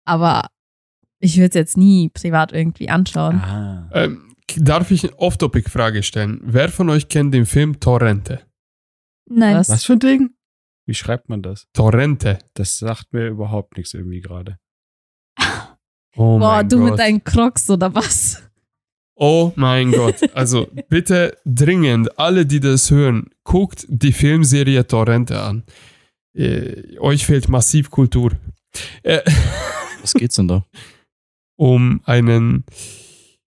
Aber ich würde es jetzt nie privat irgendwie anschauen. Ah. Ähm, darf ich eine Off-Topic-Frage stellen? Wer von euch kennt den Film Torrente? Nein. Was? Was für ein Ding? Wie schreibt man das? Torrente. Das sagt mir überhaupt nichts irgendwie gerade. [laughs] Oh Boah, mein du Gott. mit deinen Crocs oder was? Oh mein Gott. Also bitte dringend, alle, die das hören, guckt die Filmserie Torrente an. Äh, euch fehlt massiv Kultur. Äh, [laughs] Was geht's denn da? um einen,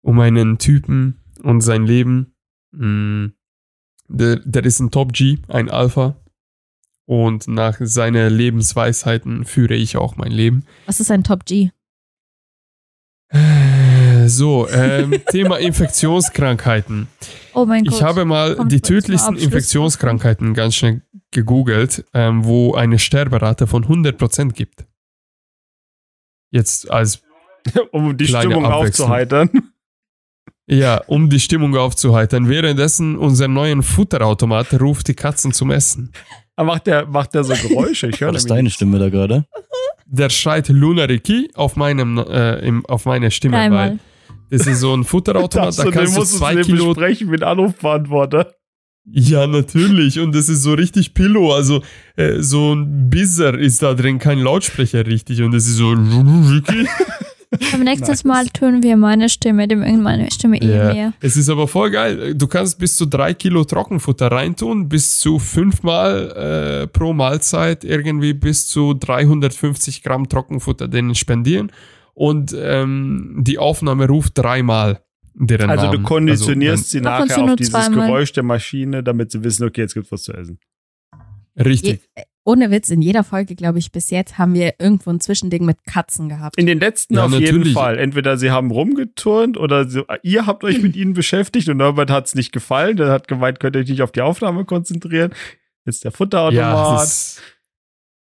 um einen Typen und sein Leben. Mm, Der, der ist ein Top G, ein Alpha. Und nach seinen Lebensweisheiten führe ich auch mein Leben. Was ist ein Top G? Äh, So, ähm, [laughs] Thema Infektionskrankheiten. Oh mein Gott. Ich habe mal Kommt die tödlichsten. Infektionskrankheiten ganz schnell gegoogelt, ähm, wo eine Sterberate von 100% gibt. Jetzt als, [laughs] um die Kleine Stimmung aufzuheitern. ja, um die Stimmung aufzuheitern. Währenddessen unser neuen Futterautomat ruft die Katzen zum Essen. Aber macht der, macht der so Geräusche? Ich höre das nämlich deine. Stimme da gerade? Der schreit Lunariki auf, meinem, äh, im, auf meine Stimme, Dreimal. weil das ist so ein Futterautomat, Das, [laughs] da kannst du zwei Kilo besprechen mit Anrufbeantworter. Ja, natürlich. Und das ist so richtig Pillow. Also äh, so ein Bizzer ist da drin, kein Lautsprecher richtig. Und es ist so. [laughs] Aber nächstes Mal tun wir meine Stimme, dem meine Stimme eh Ja. mehr. Es ist aber voll geil. Du kannst bis zu drei Kilo Trockenfutter reintun, bis zu fünfmal äh, pro Mahlzeit irgendwie bis zu 350 Gramm Trockenfutter denen spendieren. Und ähm, die Aufnahme ruft dreimal deren Also du Namen. konditionierst sie Ab und nachher auf dieses zweimal. Geräusch der Maschine, damit sie wissen, okay, jetzt gibt's was zu essen. Also, richtig. Je, ohne Witz, in jeder Folge, glaube ich, bis jetzt haben wir irgendwo ein Zwischending mit Katzen gehabt. In den letzten Ja, auf jeden natürlich. Fall. Entweder sie haben rumgeturnt oder sie, ihr habt euch mit ihnen beschäftigt und Norbert hat's nicht gefallen. Der hat gemeint, könnt ihr euch nicht auf die Aufnahme konzentrieren. Jetzt der Ja, Futterautomat. ist,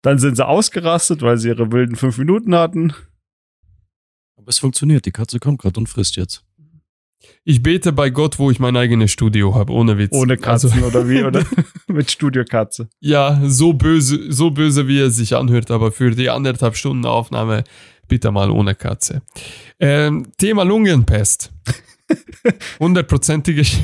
Dann sind sie ausgerastet, weil sie ihre wilden fünf Minuten hatten. Es funktioniert. Die Katze kommt gerade und frisst jetzt. ich bete bei Gott, wo ich mein eigenes Studio habe, ohne Witz. Ohne Also, Katzen oder wie? Oder [laughs] mit Studiokatze. Ja, so böse, so böse, wie er sich anhört, aber für die anderthalb Stunden Aufnahme bitte mal ohne Katze. Ähm, Thema Lungenpest. [laughs] Hundertprozentige. Sch-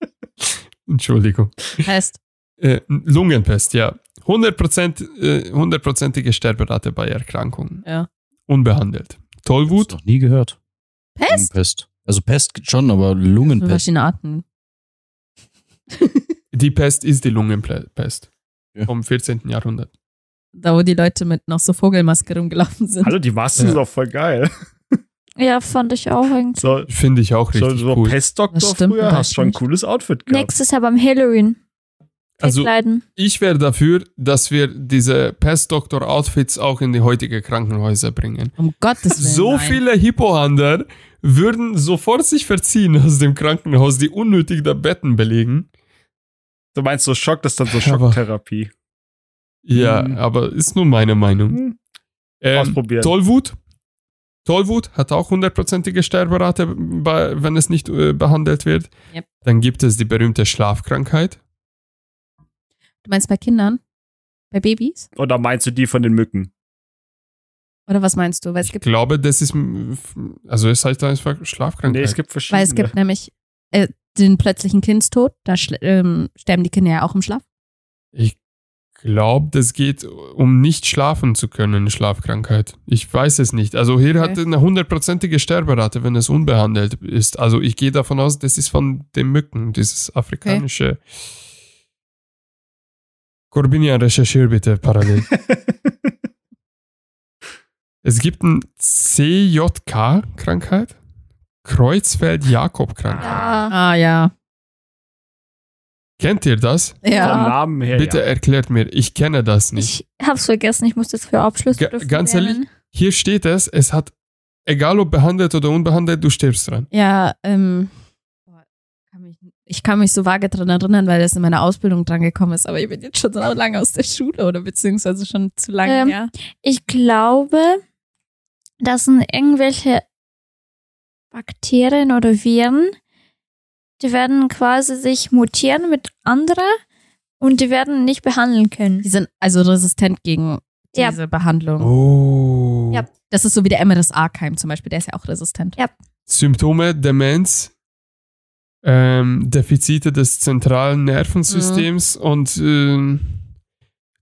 [laughs] Entschuldigung. Heißt, Äh, Lungenpest, ja. 100%, äh, hundertprozentige Sterberate bei Erkrankungen. Ja. Unbehandelt. Tollwut, Noch nie gehört. Pest? Pest. Also Pest schon, aber So Lungenpest. verschiedene Arten. [laughs] die Pest ist die Lungenpest. Ja. Vom 14. Jahrhundert. Da, wo die Leute mit noch so Vogelmaske rumgelaufen sind. Also die Masken Ja. sind auch voll geil. [laughs] Ja, fand ich auch eigentlich. So, Finde ich auch so, richtig so cool. Pestdoktor Das stimmt früher, hast schon ein cooles Outfit gehabt. Nächstes Jahr beim Halloween. Also. Ich wäre dafür, dass wir diese Pestdoktor-Outfits auch in die heutige Krankenhäuser bringen. Um Gottes Willen. So nein. viele Hippohander würden sofort sich verziehen aus dem Krankenhaus, die unnötig da Betten belegen. Du meinst so Schock, das ist dann so [laughs] Schocktherapie. Ja, Hm. aber ist nur meine Meinung. Hm, Ähm, Ausprobieren. Tollwut. Tollwut hat auch hundertprozentige Sterberate, wenn es nicht äh, behandelt wird. Yep. Dann gibt es die berühmte Schlafkrankheit. Du meinst bei Kindern? Bei Babys? Oder meinst du die von den Mücken? Oder was meinst du? Weil es Ich gibt, glaube, das ist, also es heißt einfach Schlafkrankheit. Nee, es gibt verschiedene. weil es gibt nämlich äh, den plötzlichen Kindstod. Da ähm, sterben die Kinder ja auch im Schlaf. Ich glaube, das geht um nicht schlafen zu können, eine Schlafkrankheit. Ich weiß es nicht. Also hier Okay. hat eine hundertprozentige Sterberate, wenn es unbehandelt ist. Also ich gehe davon aus, das ist von den Mücken, dieses afrikanische. Corbinian, recherchier bitte parallel. [laughs] es gibt eine CJK-Krankheit. Kreuzfeld-Jakob-Krankheit. Ja. Ah, ja. Kennt ihr das? Vom Ja. Namen her. Bitte ja. erklärt mir. Ich kenne das nicht. Ich hab's vergessen, ich muss das für Abschluss ganz ehrlich? Hier steht es, es hat, egal ob behandelt oder unbehandelt, du stirbst dran. Ja, ähm. Ich kann mich so vage dran erinnern, weil das in meiner Ausbildung dran gekommen ist, aber ich bin jetzt schon so lange aus der Schule oder beziehungsweise schon zu lange Ähm, her. Ich glaube, das sind irgendwelche Bakterien oder Viren, die werden quasi sich mutieren mit anderen und die werden nicht behandeln können. Die sind also resistent gegen Ja. diese Behandlung. Oh. Ja. Das ist so wie der MRSA-Keim zum Beispiel, der ist ja auch resistent. Ja. Symptome, Demenz, ähm, Defizite des zentralen Nervensystems Mhm. und ähm,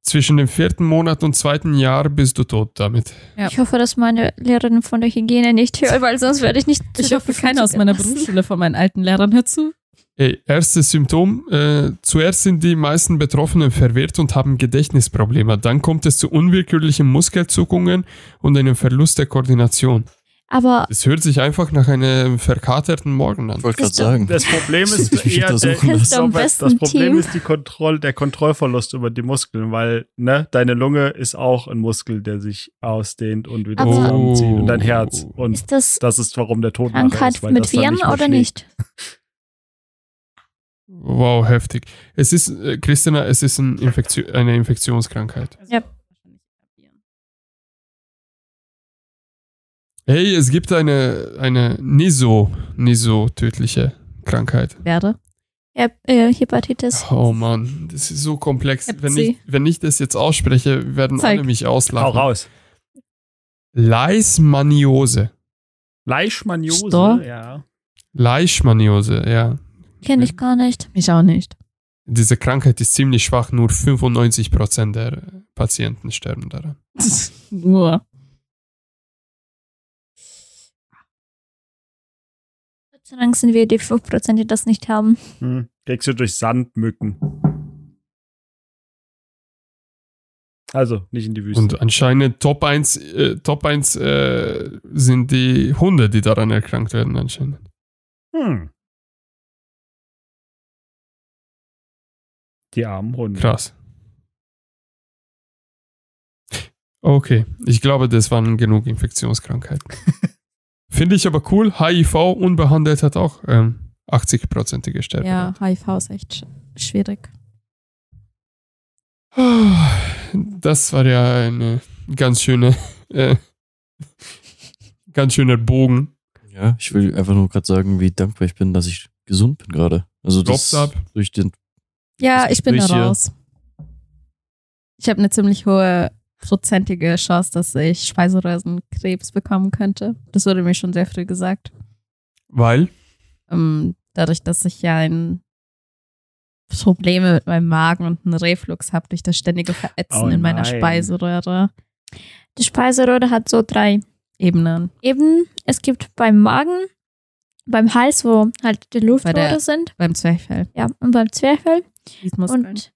zwischen dem vierten Monat und zweiten Jahr bist du tot damit. Ja. Ich hoffe, dass meine Lehrerin von der Hygiene nicht hört, weil sonst werde ich nicht. [laughs] Ich hoffe, keiner aus meiner. Berufsschule von meinen alten Lehrern hört zu. Ey, erstes Symptom, äh, zuerst sind die meisten Betroffenen verwirrt und haben Gedächtnisprobleme. Dann kommt es zu unwillkürlichen Muskelzuckungen und einem Verlust der Koordination. Aber Es hört sich einfach nach einem verkaterten Morgen an. Ich wollte gerade sagen. Das Problem ist eher der. Am das besten Problem Team. ist die Kontroll, der Kontrollverlust über die Muskeln, weil ne, deine Lunge ist auch ein Muskel, der sich ausdehnt und wieder Aber- zusammenzieht und dein Herz. Oh. Und ist das das ist, warum der Tod Krankheit ist, weil mit das Viren nicht oder schlägt. nicht? Wow, heftig. Es ist, äh, Christina, es ist ein Infektio eine Infektionskrankheit. Ja. Hey, es gibt eine, eine nicht so, nicht so tödliche Krankheit. Werde. Ja, äh, Hepatitis. Oh Mann, das ist so komplex. Wenn ich, wenn ich das jetzt ausspreche, werden Zeig. alle mich Hau auslachen. raus. Leishmaniose. Leishmaniose, Sto- ja. Leishmaniose, ja. Kenne ich gar nicht. Ich auch nicht. Diese Krankheit ist ziemlich schwach, nur 95% der Patienten sterben daran. [laughs] Nur. Dank sind wir die 5%, die das nicht haben. Hm. Kriegst du durch Sandmücken. Also, nicht in die Wüste. Und anscheinend Top 1, äh, Top 1 äh, sind die Hunde, die daran erkrankt werden, anscheinend. hm. Die armen Hunde. Krass. Okay, ich glaube, das waren genug Infektionskrankheiten. [laughs] Finde ich aber cool. HIV unbehandelt hat auch ähm, 80-prozentige Sterbe. Ja, HIV ist echt sch schwierig. Das war ja eine ganz schöne, äh, ganz schöner Bogen. Ja, ich will einfach nur gerade sagen, wie dankbar ich bin, dass ich gesund bin gerade. Also das ab. durch den Ja, ich bin da raus. Ich habe eine ziemlich hohe prozentige Chance, dass ich Speiseröhrenkrebs bekommen könnte. Das wurde mir schon sehr früh gesagt. Weil, Ähm, dadurch, dass ich ja ein Probleme mit meinem Magen und einen Reflux habe durch das ständige Verätzen Oh in meiner. Speiseröhre. Die Speiseröhre hat so drei Ebenen. Ebenen. Es gibt beim Magen, beim Hals, wo halt die Luftrohre der- sind. Beim Zwerchfell. Ja, und beim Zwerchfell. Und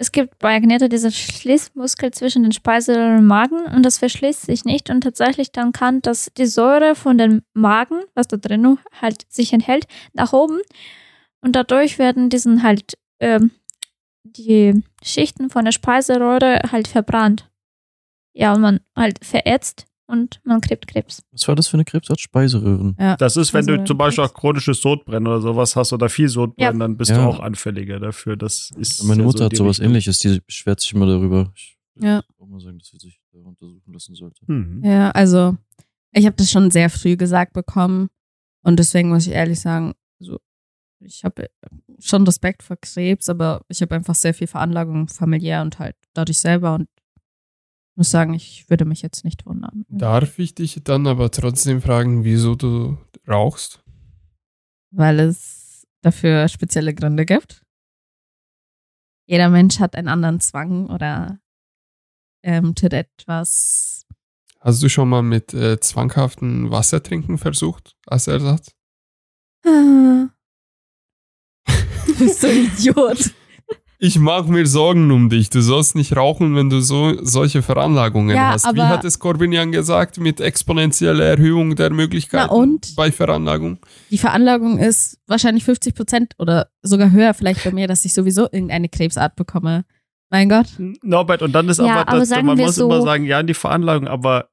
es gibt bei Agneta diesen Schließmuskel zwischen den Speiseröhren und Magen und das verschließt sich nicht und tatsächlich dann kann das die Säure von dem Magen, was da drin halt sich enthält, nach oben und dadurch werden diesen halt ähm, die Schichten von der Speiseröhre halt verbrannt. Ja, und man halt verätzt und man kriegt Krebs. Was war das für eine Krebsart? Speiseröhren. ja. Das ist, wenn du zum Beispiel auch chronisches Sodbrennen oder sowas hast oder viel Sodbrennen, Ja. dann bist Ja. du auch anfälliger dafür. Das ist Meine Mutter so hat sowas Richtung. ähnliches, die beschwert sich immer darüber. Ich Ja. auch mal sagen, dass sie sich da untersuchen lassen sollte. Mhm. Ja, also ich habe das schon sehr früh gesagt bekommen und deswegen muss ich ehrlich sagen, so, ich habe schon Respekt vor Krebs, aber ich habe einfach sehr viel Veranlagung familiär und halt dadurch selber und muss sagen, ich würde mich jetzt nicht wundern. darf ich dich dann aber trotzdem fragen, wieso du rauchst? Weil es dafür spezielle Gründe gibt. Jeder Mensch hat einen anderen Zwang oder ähm, tut etwas. Hast du schon mal mit äh, zwanghaften Wassertrinken versucht als Ersatz? Ah. [laughs] Du bist so ein Idiot. Ich mache mir Sorgen um dich. Du sollst nicht rauchen, wenn du so solche Veranlagungen Ja, hast. Wie aber- hat es Corbinian gesagt mit exponentieller Erhöhung der Möglichkeiten bei Veranlagung? Die Veranlagung ist wahrscheinlich 50 Prozent oder sogar höher vielleicht bei mir, dass ich sowieso irgendeine Krebsart bekomme. Mein Gott. Norbert, und dann ist Ja, aber, aber das, sagen man muss so- immer sagen, ja, die Veranlagung, aber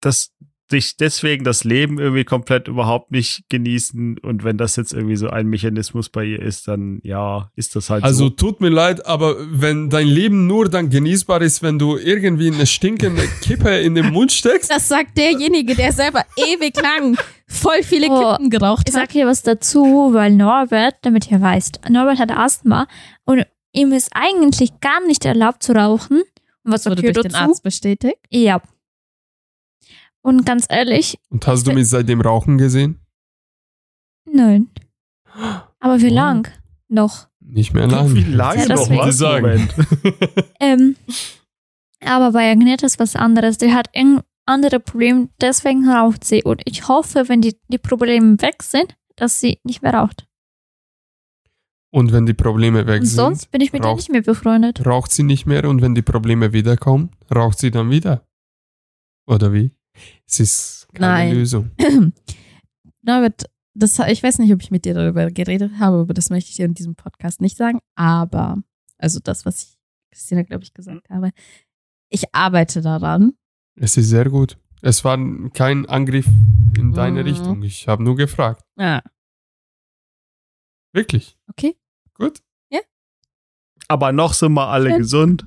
das sich deswegen das Leben irgendwie komplett überhaupt nicht genießen und wenn das jetzt irgendwie so ein Mechanismus bei ihr ist, dann ja, ist das halt Also so. tut mir leid, aber wenn dein Leben nur dann genießbar ist, wenn du irgendwie eine stinkende Kippe in den Mund steckst, Das sagt derjenige, der selber ewig lang voll viele Oh, Kippen geraucht Ich hat. sag hier was dazu, weil Norbert, damit ihr weißt, Norbert hat Asthma und ihm ist eigentlich gar nicht erlaubt zu rauchen. Und was Wurde durch den dazu? Arzt bestätigt. Ja. Und ganz ehrlich, und hast du mich seitdem Rauchen gesehen? nein. [gasps] Aber wie Oh. lang? Noch. Nicht mehr lange. Wie lange Ja, noch was? sagen. [laughs] Ähm, aber bei Agneta ist was anderes. Die hat ein andere Problem, deswegen raucht sie. Und ich hoffe, wenn die, die Probleme weg sind, dass sie nicht mehr raucht. Und wenn die Probleme weg Und sind, sonst bin ich mit ihr raucht- nicht mehr befreundet. raucht sie nicht mehr und wenn die Probleme wiederkommen, raucht sie dann wieder. Oder wie? Es ist keine Nein. Lösung. [clears throat] Norbert, das, ich weiß nicht, ob ich mit dir darüber geredet habe, aber das möchte ich dir in diesem Podcast nicht sagen. Aber, also das, was ich Christina, glaube ich, gesagt habe, ich arbeite daran. Es ist sehr gut. Es war kein Angriff in deine Mhm. Richtung. Ich habe nur gefragt. Ah, Wirklich. okay. Gut. Aber noch sind wir alle Schön. gesund.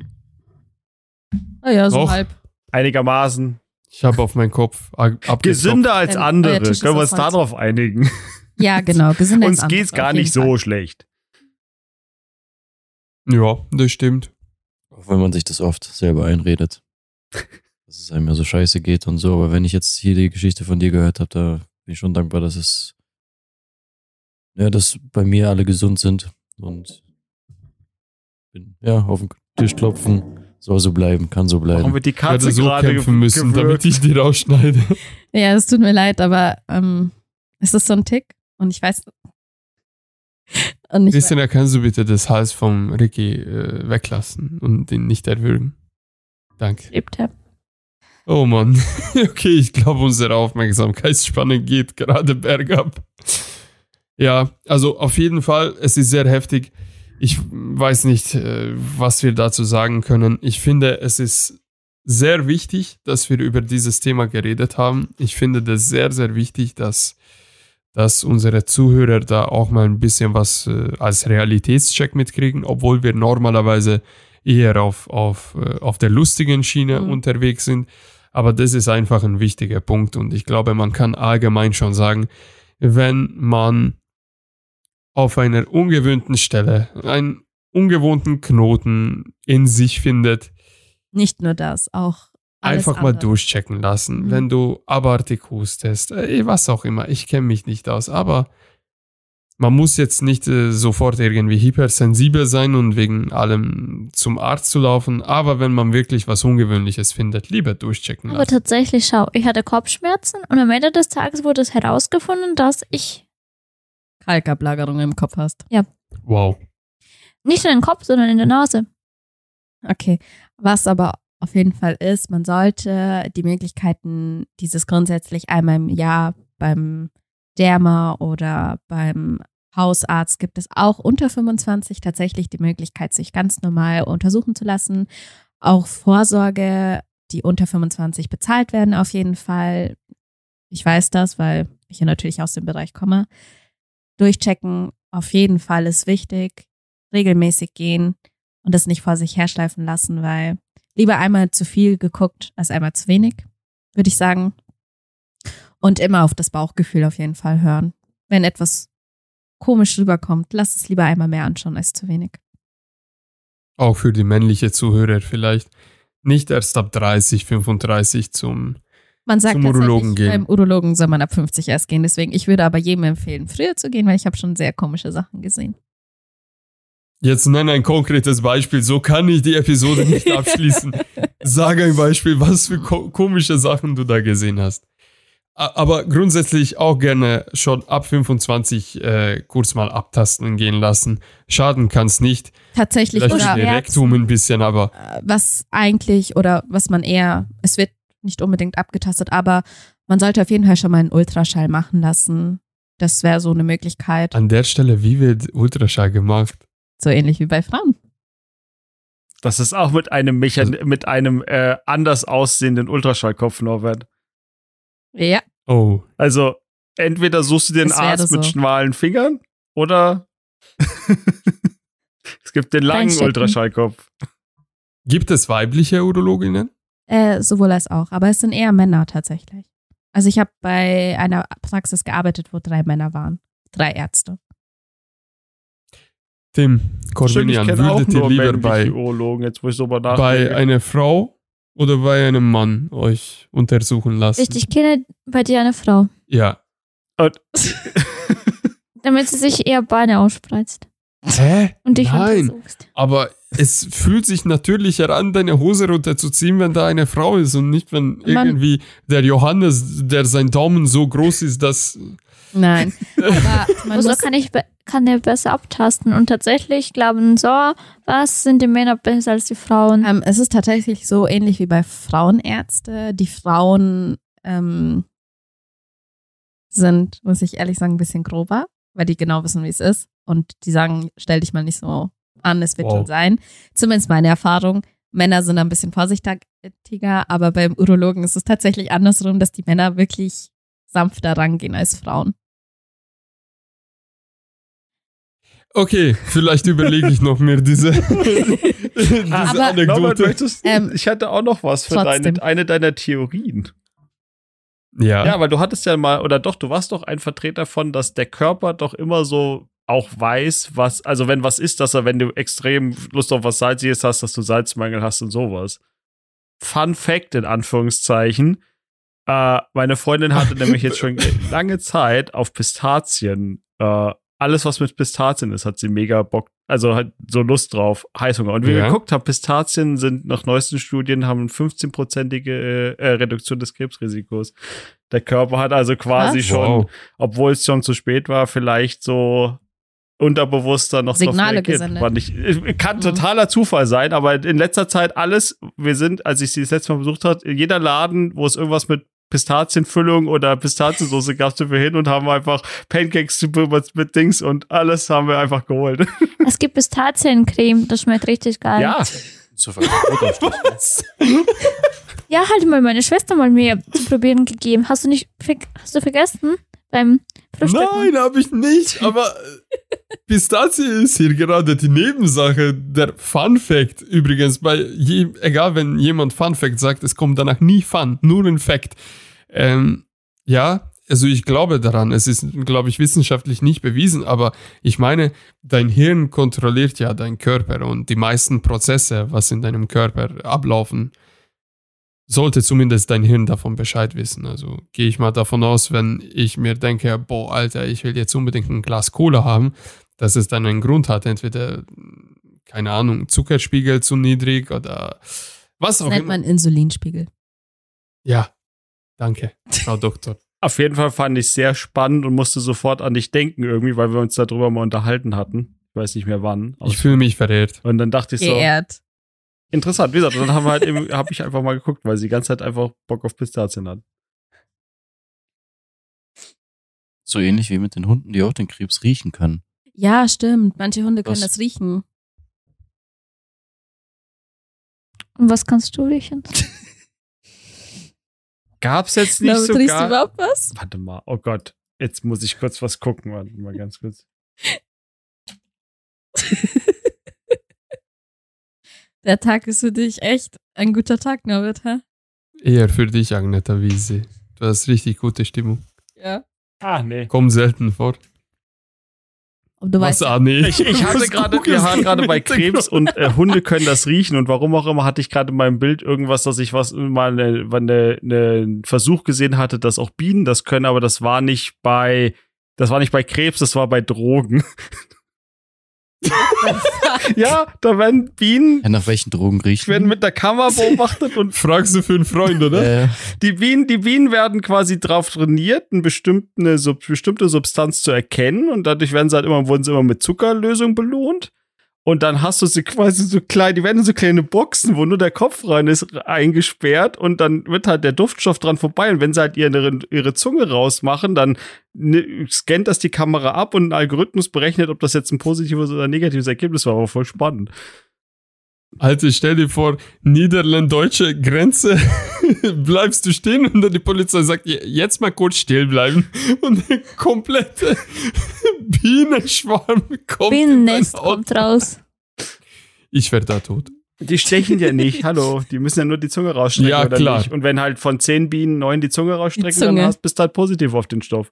Oh ja, so Doch. halb. Einigermaßen. Ich habe auf meinen Kopf. Gesünder als Denn euer andere. Ist Können wir uns darauf einigen? Ja, genau. [laughs] Gesünder Uns als geht's andere, gar auf jeden nicht so Fall. schlecht. Ja, das stimmt. Auch wenn man sich das oft selber einredet. [laughs] dass es einem ja so scheiße geht und so. Aber wenn ich jetzt hier die Geschichte von dir gehört habe, da bin ich schon dankbar, dass es, ja, dass bei mir alle gesund sind und bin, ja, auf den Tisch klopfen, soll so bleiben, kann so Warum bleiben. wird die Ich hätte Katze so gerade kämpfen müssen, damit gewürgt? ich die rausschneide. [laughs] Ja, es tut mir leid, aber ähm, es ist so ein Tick und ich weiß. [laughs] Und ich, Christina, kannst du bitte das Hals vom Ricky äh, weglassen und ihn nicht erwürgen? Danke. Er. Oh Mann. [laughs] Okay, ich glaube, unsere Aufmerksamkeitsspanne geht gerade bergab. Ja, also auf jeden Fall, es ist sehr heftig. Ich weiß nicht, äh, was wir dazu sagen können. Ich finde, es ist sehr wichtig, dass wir über dieses Thema geredet haben. Ich finde das sehr, sehr wichtig, dass, dass unsere Zuhörer da auch mal ein bisschen was äh, als Realitätscheck mitkriegen, obwohl wir normalerweise eher auf, auf, äh, auf der lustigen Schiene Mhm. unterwegs sind. Aber das ist einfach ein wichtiger Punkt und ich glaube, man kann allgemein schon sagen, wenn man auf einer ungewöhnten Stelle einen ungewohnten Knoten in sich findet, nicht nur das, auch alles einfach mal andere. durchchecken lassen. Mhm. Wenn du abartig hustest, äh, was auch immer, ich kenne mich nicht aus, aber man muss jetzt nicht äh, sofort irgendwie hypersensibel sein und wegen allem zum Arzt zu laufen, aber wenn man wirklich was Ungewöhnliches findet, lieber durchchecken Aber lassen. tatsächlich, schau, ich hatte Kopfschmerzen und am Ende des Tages wurde es herausgefunden, dass ich Kalkablagerung im Kopf hast. Wow. nicht in den Kopf, sondern in der [laughs] Nase. Okay. Was aber auf jeden Fall ist, man sollte die Möglichkeiten dieses grundsätzlich einmal im Jahr beim Derma oder beim Hausarzt gibt es auch unter 25 tatsächlich die Möglichkeit, sich ganz normal untersuchen zu lassen. Auch Vorsorge, die unter 25 bezahlt werden, auf jeden Fall. Ich weiß das, weil ich ja natürlich aus dem Bereich komme. Durchchecken, auf jeden Fall ist wichtig. Regelmäßig gehen und das nicht vor sich herschleifen lassen, weil lieber einmal zu viel geguckt als einmal zu wenig, würde ich sagen. Und immer auf das Bauchgefühl auf jeden Fall hören. Wenn etwas komisch rüberkommt, lass es lieber einmal mehr anschauen als zu wenig. Auch für die männliche Zuhörer vielleicht. Nicht erst ab 30, 35 zum. Man sagt Zum Urologen gehen. beim Urologen soll man ab 50 erst gehen. Deswegen, ich würde aber jedem empfehlen, früher zu gehen, weil ich habe schon sehr komische Sachen gesehen. Jetzt nenn ein konkretes Beispiel, so kann ich die Episode nicht [laughs] abschließen. Sag ein Beispiel, was für ko komische Sachen du da gesehen hast. Aber grundsätzlich auch gerne schon ab 25 äh, kurz mal abtasten gehen lassen. Schaden kann es nicht. Tatsächlich Vielleicht oder Rektum ein bisschen, aber äh, was eigentlich oder was man eher, es wird nicht unbedingt abgetastet, aber man sollte auf jeden Fall schon mal einen Ultraschall machen lassen. Das wäre so eine Möglichkeit, an der Stelle, wie wird Ultraschall gemacht? so ähnlich wie bei Frauen. Das ist auch mit einem Mechan mit einem äh, anders aussehenden Ultraschallkopf, Norbert. Ja. Oh, Also, entweder suchst du wäre Arzt mit so. schmalen Fingern oder [laughs] es gibt den langen. Ultraschallkopf. gibt es weibliche Urologinnen? Äh, sowohl als auch, aber es sind eher Männer tatsächlich. Also ich habe bei einer Praxis gearbeitet, wo drei Männer waren. Drei Ärzte. Tim, ich auch würdet ihr nur lieber bei, Urologen, jetzt wo ich so bei einer Frau oder bei einem Mann euch untersuchen lassen? Richtig, ich kenne bei dir eine Frau, Ja. Und- [laughs] damit sie sich eher Beine ausspreizt Hä? und dich Nein. untersuchst. Aber es fühlt sich natürlicher an, deine Hose runterzuziehen, wenn da eine Frau ist und nicht, wenn Man- irgendwie der Johannes, der sein Daumen so groß ist, dass. Nein. [laughs] Aber man muss, kann ich kann der besser abtasten und tatsächlich glauben so, was sind die Männer besser als die Frauen? ähm, es ist tatsächlich so ähnlich wie bei Frauenärzte. Die Frauen ähm, sind, muss ich ehrlich sagen, ein bisschen grober, weil die genau wissen, wie es ist. Und die sagen, stell dich mal nicht so an, es wird Wow. schon sein. Zumindest meine Erfahrung. Männer sind ein bisschen vorsichtiger, aber beim Urologen ist es tatsächlich andersrum, dass die Männer wirklich sanfter rangehen als Frauen. Okay, vielleicht überlege ich noch mir diese, [laughs] diese Aber- Norbert, Anekdote. möchtest, Ähm, ich hatte auch noch was für deine, eine deiner Theorien. Ja, Ja, weil du hattest ja mal, oder doch, du warst doch ein Vertreter von, dass der Körper doch immer so auch weiß, was, also wenn was ist, dass er, wenn du extrem Lust auf was Salziges hast, dass du Salzmangel hast und sowas. Fun Fact in Anführungszeichen. Äh, meine Freundin hatte nämlich jetzt schon [laughs] lange Zeit auf Pistazien, äh, alles was mit Pistazien ist, hat sie mega Bock, also hat so Lust drauf, Heißhunger. Und wie wir Ja. geguckt haben, Pistazien sind nach neuesten Studien haben 15-prozentige äh, Reduktion des Krebsrisikos. Der Körper hat also quasi Was? schon, wow. obwohl es schon zu spät war, vielleicht so unterbewusster noch Signale gesendet. War nicht, äh, kann Mhm. totaler Zufall sein, aber in letzter Zeit alles, wir sind, als ich sie das letzte Mal besucht hat, in jeder Laden, wo es irgendwas mit Pistazienfüllung oder Pistaziensoße gab, sind wir hin und haben einfach Pancakes mit, mit Dings und alles haben wir einfach geholt. [laughs] Es gibt Pistaziencreme, das schmeckt richtig geil. Ja? Ja, halt mal meine Schwester mal mir zu probieren gegeben. Hast du nicht hast du vergessen beim Frühstücken? Nein, habe ich nicht. Aber äh, Pistazie ist hier gerade die Nebensache. Der Fun Fact übrigens, bei je, egal wenn jemand Fun Fact sagt, es kommt danach nie Fun, nur ein Fact. Ähm, ja, also ich glaube daran. Es ist, glaube ich, wissenschaftlich nicht bewiesen, aber ich meine, dein Hirn kontrolliert ja deinen Körper und die meisten Prozesse, was in deinem Körper ablaufen, sollte zumindest dein Hirn davon Bescheid wissen. Also gehe ich mal davon aus, wenn ich mir denke, boah, Alter, ich will jetzt unbedingt ein Glas Cola haben, dass es dann einen Grund hat. Entweder, keine Ahnung, Zuckerspiegel zu niedrig oder was Das auch nennt immer. man Insulinspiegel. Ja, danke, Frau Doktor. [laughs] auf jeden Fall fand ich sehr spannend und musste sofort an dich denken irgendwie, weil wir uns darüber mal unterhalten hatten. Ich weiß nicht mehr wann. Ich fühle mich verehrt. und dann dachte ich so, Geehrt. Interessant. Wie gesagt, dann haben wir halt eben, [laughs] habe ich einfach mal geguckt, weil sie die ganze Zeit einfach Bock auf Pistazien hat. So ähnlich wie mit den Hunden, die auch den Krebs riechen können. Ja, stimmt. Manche Hunde können Was? das riechen. Und was kannst du riechen? [laughs] Gab's jetzt nicht Na, riechst du sogar. überhaupt was? Warte mal, oh Gott. Jetzt muss ich kurz was gucken. Warte mal ganz kurz. [laughs] Der Tag ist für dich echt ein guter Tag, Norbert, hä? Eher für dich, Agneta Wiese. Du hast richtig gute Stimmung. Ja. Ah, nee. Kommt selten vor. Und du Was, weißt, ah, nee. Ich, ich hatte gerade, wir waren gerade bei? Krebs und äh, Hunde können das riechen und warum auch immer hatte ich gerade in meinem Bild irgendwas, dass ich was mal eine, eine, eine, einen Versuch gesehen hatte, dass auch Bienen das können, aber das war nicht bei, das war nicht bei Krebs, das war bei Drogen. [laughs] ja, da werden Bienen, Ja, nach welchen Drogen riechen? werden mit der Kamera beobachtet und [laughs] Fragst du für einen Freund, oder? äh, die Bienen, die Bienen werden quasi drauf trainiert, eine bestimmte, eine bestimmte Substanz zu erkennen und dadurch werden sie halt immer, wurden sie immer mit Zuckerlösung belohnt. Und dann hast du sie quasi so klein, die werden so kleine Boxen, wo nur der Kopf rein ist, eingesperrt und dann wird halt der Duftstoff dran vorbei. Und wenn sie halt ihre, ihre Zunge rausmachen, dann ne, scannt das die Kamera ab und ein Algorithmus berechnet, ob das jetzt ein positives oder negatives Ergebnis war. Aber voll spannend. Alter, stell dir vor, niederländ-deutsche Grenze, [laughs] bleibst du stehen und dann die Polizei sagt, "Je- jetzt mal kurz still bleiben [laughs] und der komplette [laughs] Bienenschwarm kommt Bienennest kommt raus. Ich werde da tot. Die stechen ja nicht, hallo. Die müssen ja nur die Zunge rausstrecken Ja, oder klar. nicht. Und wenn halt von zehn Bienen neun die Zunge rausstrecken, Die Zunge. dann hast, bist du halt positiv auf den Stoff.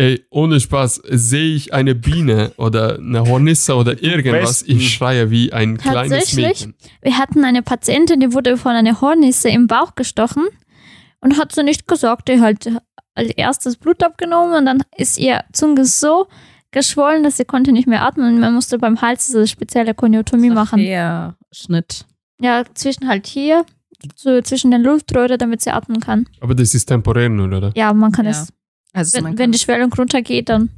Ey, ohne Spaß, sehe ich eine Biene oder eine Hornisse oder irgendwas, ich schreie wie ein kleines Tatsächlich? Mädchen. Wir hatten eine Patientin, die wurde von einer Hornisse im Bauch gestochen und hat sie nicht gesagt. Die halt als erstes Blut abgenommen und dann ist ihr Zunge so geschwollen, dass sie konnte nicht mehr atmen und man musste beim Hals diese spezielle Koniotomie machen. Der Schnitt. Ja, zwischen halt hier, so zwischen den Luftröhre, damit sie atmen kann. Aber das ist temporär nur, oder? Ja, man kann Ja. es, Also wenn, wenn die Schwellung runtergeht, dann.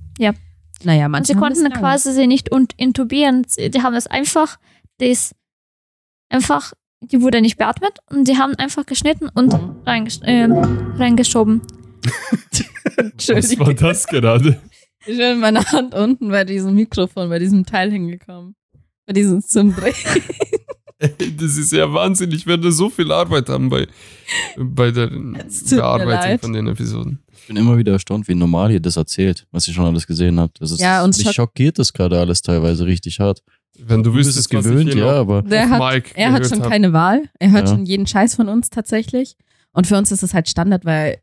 naja, Und manche sie haben konnten quasi sie nicht intubieren. Sie- Die haben das einfach, das einfach, die wurde nicht beatmet und sie haben einfach geschnitten und Mhm. reingesch äh, reingeschoben. [laughs] Was war das gerade? Ich bin mit meiner Hand unten bei diesem Mikrofon, bei diesem Teil hingekommen. Bei diesem Drehen. [laughs] [laughs] Das ist ja Wahnsinn. Ich werde so viel Arbeit haben bei, bei der Es Bearbeitung von den Episoden. Ich bin immer wieder erstaunt, wie normal ihr das erzählt, was ihr schon alles gesehen habt. Das ist, Ja, uns mich schock- schockiert das gerade alles teilweise richtig hart. Wenn du Du bist es wüsstest, ich gewöhnt, ja, aber Der hat, Mike er hat schon hab. keine Wahl. Er hört Ja. schon jeden Scheiß von uns tatsächlich. Und für uns ist es halt Standard, weil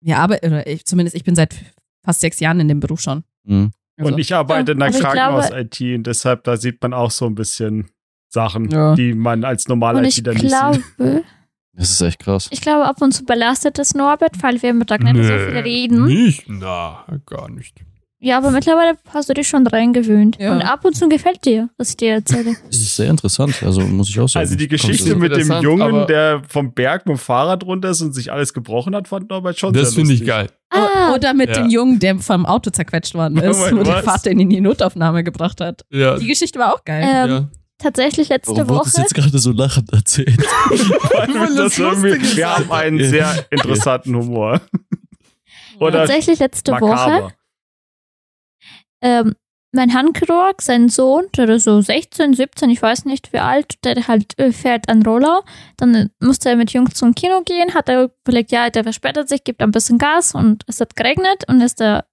wir arbeiten, oder ich, zumindest ich bin seit fast sechs Jahren in dem Beruf schon. hm. Also, Und ich arbeite in der Krankenhaus-IT und deshalb, da sieht man auch so ein bisschen Sachen, Ja. die man als normaler ITler nicht sieht. glaube, [laughs] das ist echt krass. ich glaube, ab und zu belastet das Norbert, weil wir mit Agnete so viel reden. Nicht? Na, gar nicht. Ja, aber mittlerweile hast du dich schon dran gewöhnt. Ja. Und ab und zu gefällt dir, was ich dir erzähle. [laughs] Das ist sehr interessant, also muss ich auch sagen. Also die Geschichte mit dem Jungen, der vom Berg mit dem Fahrrad runter ist und sich alles gebrochen hat, fand Norbert schon Das finde ich geil. Ah, Oder mit Ja. dem Jungen, der vom Auto zerquetscht worden [laughs] ist, Moment, wo der? Vater ihn in die Notaufnahme gebracht hat. Ja, Die Geschichte war auch geil. ähm, ja. Tatsächlich letzte Warum Woche. jetzt gerade so lachend erzählt? [laughs] Wir haben einen sehr interessanten Humor. Oder Tatsächlich letzte Woche. makaber. ähm, mein Handchirurg, sein Sohn, der ist so 16, 17, ich weiß nicht wie alt, der halt äh, fährt an Roller. Dann äh, musste er mit Jungs zum Kino gehen, hat er überlegt, ja, der verspätet sich, gibt ein bisschen Gas und es hat geregnet und ist er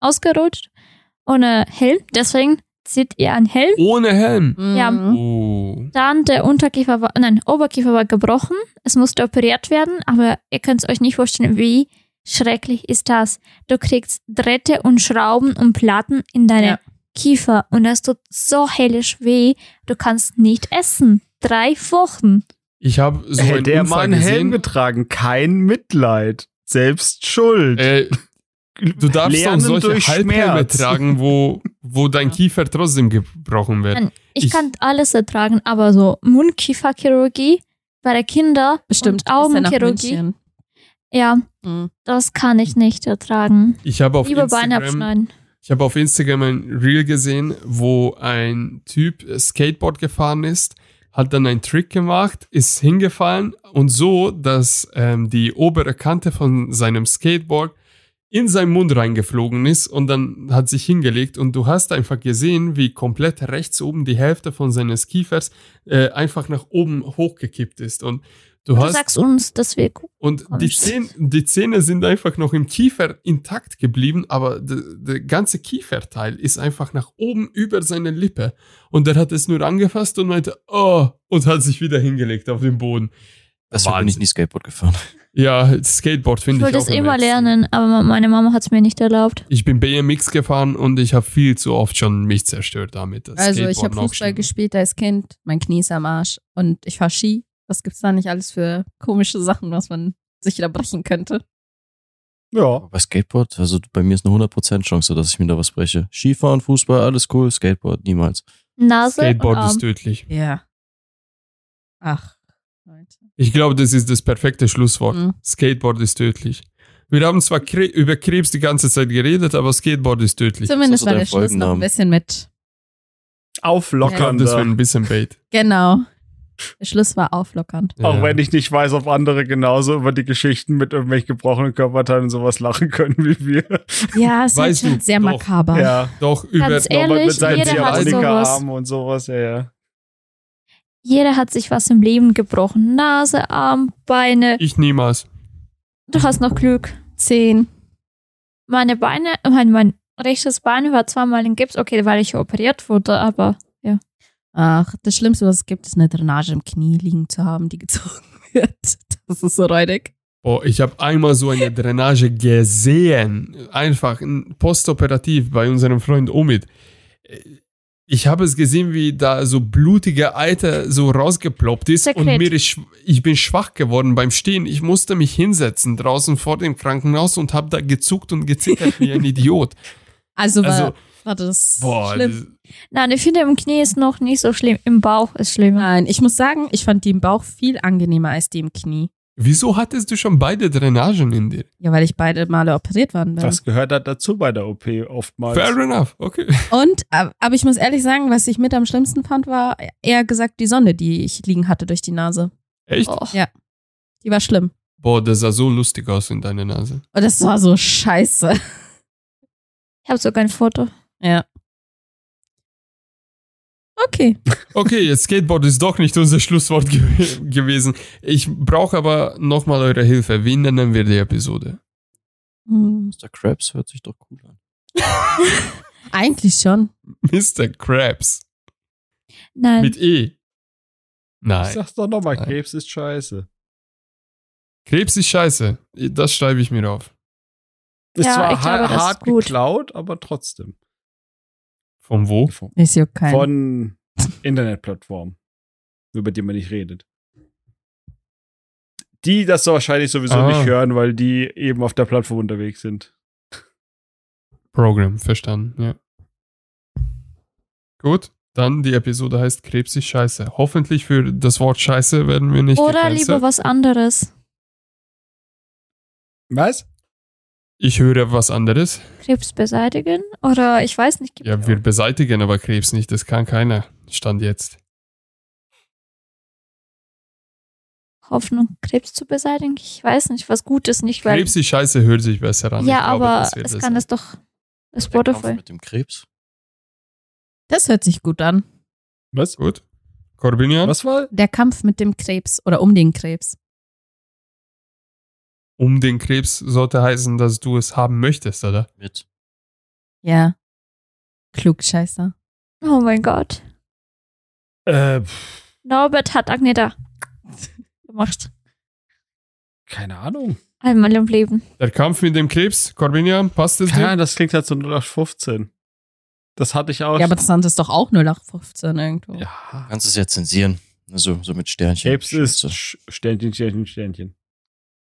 ausgerutscht ohne Helm. Deswegen zieht er einen Helm. Ohne Helm. Ja. Mhm. Oh. Dann der Unterkiefer war, nein, Oberkiefer war gebrochen. Es musste operiert werden, aber ihr könnt es euch nicht vorstellen, wie schrecklich ist das. Du kriegst Drähte und Schrauben und Platten in deine Ja. Kiefer und das tut so hellisch weh. Du kannst nicht essen. Drei Wochen. Ich habe so Hätte einen der Unfall Mann Helm getragen, kein Mitleid. Selbst schuld. Äh, du darfst Lernen auch solche Halbhelme tragen, wo, wo [laughs] dein. Kiefer trotzdem gebrochen wird. Nein, Ich, Ich- kann alles ertragen, aber so Mundkieferchirurgie bei der Kinder Bestimmt. und Augenchirurgie, ja, Mhm. das kann ich nicht ertragen. Ich habe auf Lieber Beine Instagram abschneiden. Ich habe auf Instagram ein Reel gesehen, wo ein Typ Skateboard gefahren ist, hat dann einen Trick gemacht, ist hingefallen und so, dass ähm, die obere Kante von seinem Skateboard in seinen Mund reingeflogen ist und dann hat sich hingelegt und du hast einfach gesehen, wie komplett rechts oben die Hälfte von seines Kiefers äh, einfach nach oben hochgekippt ist und du Du hast sagst uns, dass wir und die, Komisch. Zähne, die Zähne sind einfach noch im Kiefer intakt geblieben, aber der ganze Kieferteil ist einfach nach oben über seine Lippe. Und er hat es nur angefasst und meinte, oh, und hat sich wieder hingelegt auf den Boden. Deshalb bin ich Wahnsinn. nie Skateboard gefahren. Ja, Skateboard Ich finde ich, wollte auch es immer lernen, aber meine Mama hat es mir nicht erlaubt. Ich bin BMX gefahren und ich habe viel zu oft schon mich zerstört damit. das Also ich habe Fußball gespielt als Kind, mein Knie ist am Arsch und ich fahr Ski. Was gibt's da nicht alles für komische Sachen, was man sich da brechen könnte? Ja. Bei Skateboard, also bei mir ist eine 100% Chance, dass ich mir da was breche. Skifahren, Fußball, alles cool. Skateboard, niemals. Nase Skateboard und Arm. ist tödlich. Ja. Ach. Ich glaube, das ist das perfekte Schlusswort. Mhm. Skateboard ist tödlich. Wir haben zwar Kre über Krebs die ganze Zeit geredet, aber Skateboard ist tödlich. Zumindest war der Schluss noch ein bisschen mit. Ich glaube, Auflockern. das wäre ein bisschen Bait. Genau. Der Schluss war auflockernd. Auch Ja. wenn ich nicht weiß, ob andere genauso über die Geschichten mit irgendwelchen gebrochenen Körperteilen und sowas lachen können wie wir. Ja, es ist halt schon du, sehr doch. makaber. Ja. Doch, über ehrlich, mit seinen jeder hat sowas. Ziehharmonika-Armen und sowas, ja, ja. Jeder hat sich was im Leben gebrochen. Nase, Arm, Beine. ich niemals. Du hast noch Glück. Zehn. Meine Beine, mein, mein rechtes Bein war zweimal in Gips. Okay, weil ich operiert wurde, aber Ach, das Schlimmste, was es gibt, ist eine Drainage im Knie liegen zu haben, die gezogen [laughs] wird. Das ist so räudig. Boah, ich habe einmal so eine Drainage gesehen. Einfach postoperativ bei unserem Freund Omid. Ich habe es gesehen, wie da so blutige Eiter so rausgeploppt ist und Sekret. mir ist, schw- ich bin schwach geworden beim Stehen. Ich musste mich hinsetzen draußen vor dem Krankenhaus und habe da gezuckt und gezittert wie ein [laughs] Idiot. Also war, Also, war das boah, schlimm. nein, ich finde im Knie ist noch nicht so schlimm. Im Bauch ist schlimmer. Nein, ich muss sagen, ich fand die im Bauch viel angenehmer als die im Knie. Wieso hattest du schon beide Drainagen in dir? Ja, weil ich beide Male operiert worden bin. Das gehört halt dazu bei der OP oftmals. Fair enough, okay. Und, ab- aber ich muss ehrlich sagen, was ich mit am schlimmsten fand, war eher gesagt die Sonne, die ich liegen hatte durch die Nase. Echt? Oh. Ja. Die war schlimm. Boah, das sah so lustig aus in deiner Nase. Und das war so scheiße. Ich habe sogar ein Foto. Ja. Okay. Okay, jetzt Skateboard ist doch nicht unser Schlusswort ge gewesen. Ich brauche aber nochmal eure Hilfe. Wie nennen wir die Episode? Hm. Mr. Krabs hört sich doch cool an. [laughs] Eigentlich schon. Mr. Krabs. Nein. Mit E. Ich Nein. sag's doch nochmal. Krebs ist scheiße. Krebs ist scheiße. Das schreibe ich mir auf. Ist Ja, zwar ich glaube, ha- hart gut. geklaut, aber trotzdem. Von wo? Ist ja kein. Von Internetplattformen, über die man nicht redet. Die das so wahrscheinlich sowieso Ah. nicht hören, weil die eben auf der Plattform unterwegs sind. Program, verstanden, ja. Gut, dann die Episode heißt Krebs ist scheiße. Hoffentlich für das Wort scheiße werden wir nicht Oder gecancelt. lieber was anderes. Was? Ich höre was anderes. Krebs beseitigen? Oder ich weiß nicht. gibt Ja, wir beseitigen aber Krebs nicht. Das kann keiner. Stand jetzt. Hoffnung, Krebs zu beseitigen? Ich weiß nicht, was gut ist, nicht, weil. Krebs ist scheiße hört sich besser an. ja, Ich glaube, aber es kann es doch. Kampf Spotify. mit dem Krebs. Das hört sich gut an. Was? Gut. Corbinian? Was war? Der Kampf mit dem Krebs oder um den Krebs. Um den Krebs sollte heißen, dass du es haben möchtest, oder? Mit. Ja. Klugscheißer. Oh mein Gott. Äh, pff, Norbert hat Agneta gemacht. keine Ahnung. Einmal im Leben. Der Kampf mit dem Krebs, Corbinian, passt es dir? Ahnung, das klingt halt so 0815. Das hatte ich auch. Ja, aber das andere ist doch auch 0815 irgendwo. Ja. Kannst es ja zensieren. Also so mit Sternchen. Krebs ist. Sch- Sternchen, Sternchen, Sternchen.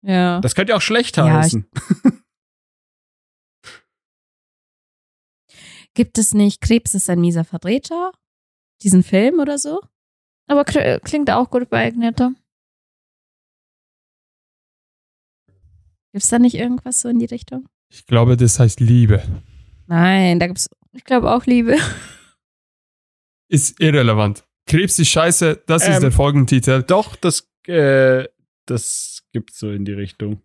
Ja. Das könnte ja auch schlecht Ja, heißen. [laughs] Gibt es nicht Krebs ist ein mieser Vertreter? Diesen Film oder so? Aber klingt auch gut bei Agneta. Gibt's da nicht irgendwas so in die Richtung? Ich glaube, das heißt Liebe. Nein, da gibt's. Ich glaube auch Liebe. Ist irrelevant. Krebs ist scheiße, das ist Ähm, der Folgentitel. Doch, das, äh, das gibt's so in die Richtung.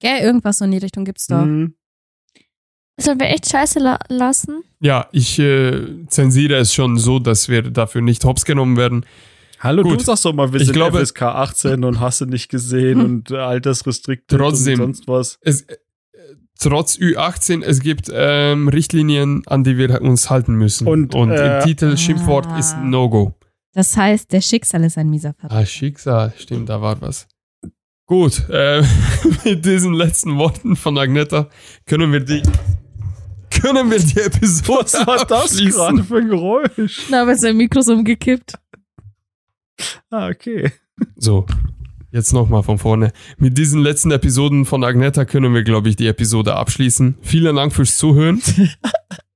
Gell, irgendwas so in die Richtung gibt's doch. Hm. Sollen wir echt scheiße la lassen? Ja, ich äh, zensiere es schon so, dass wir dafür nicht hops genommen werden. Hallo, Gut. du sagst doch mal, wir Ich sind glaube- FSK 18 und hast du nicht gesehen Hm. und äh, Altersrestrikte Trotzdem. und sonst was. Es, äh, trotz Ü18, es gibt ähm, Richtlinien, an die wir uns halten müssen. Und, Und äh, im Titel Ah. Schimpfwort ist No-Go. Das heißt, der Schicksal ist ein mieser Vertreter. Ah, Schicksal, stimmt, da war was. Gut, äh, [laughs] mit diesen letzten Worten von Agneta können wir die können wir die Episode Was war das abschließen. gerade für ein Geräusch? Na, aber sein Mikro ist umgekippt. Ah, okay. So, jetzt nochmal von vorne. Mit diesen letzten Episoden von Agneta können wir, glaube ich, die Episode abschließen. Vielen Dank fürs Zuhören. [laughs]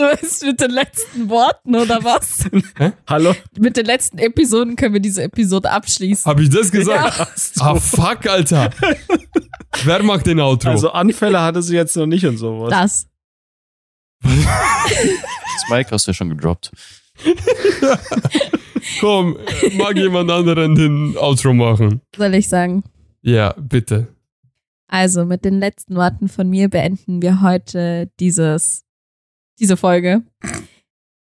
Du bist mit den letzten Worten, oder was? Hallo? mit den letzten Episoden können wir diese Episode abschließen. Habe ich das gesagt? Ja. Ah, fuck, Alter. Wer macht den Outro? Also Anfälle hatte sie jetzt noch nicht und sowas. Das. Das Mike hast du ja schon gedroppt. Komm, mag jemand anderen den Outro machen? Soll ich sagen? Ja, bitte. Also, mit den letzten Worten von mir beenden wir heute dieses, diese Folge.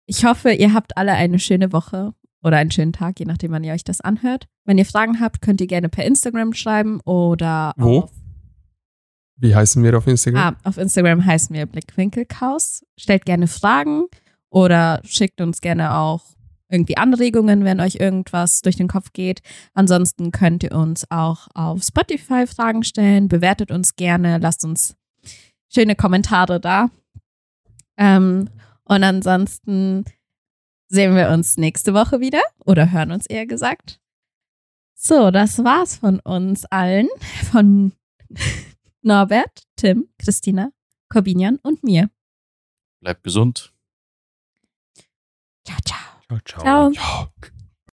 Ich hoffe, ihr habt alle eine schöne Woche oder einen schönen Tag, je nachdem, wann ihr euch das anhört. Wenn ihr Fragen habt, könnt ihr gerne per Instagram schreiben oder Wo? auf, Wie heißen wir auf Instagram? ah, auf Instagram heißen wir Blickwinkelchaos. Stellt gerne Fragen oder schickt uns gerne auch irgendwie Anregungen, wenn euch irgendwas durch den Kopf geht. Ansonsten könnt ihr uns auch auf Spotify Fragen stellen, bewertet uns gerne, lasst uns schöne Kommentare da. Ähm, und ansonsten sehen wir uns nächste Woche wieder oder hören uns eher gesagt. So, das war's von uns allen, [laughs] von [laughs] Norbert, Tim, Christina, Corbinian und mir. Bleibt gesund. Ciao, ciao. Ciao, ciao. Ciao. Ja.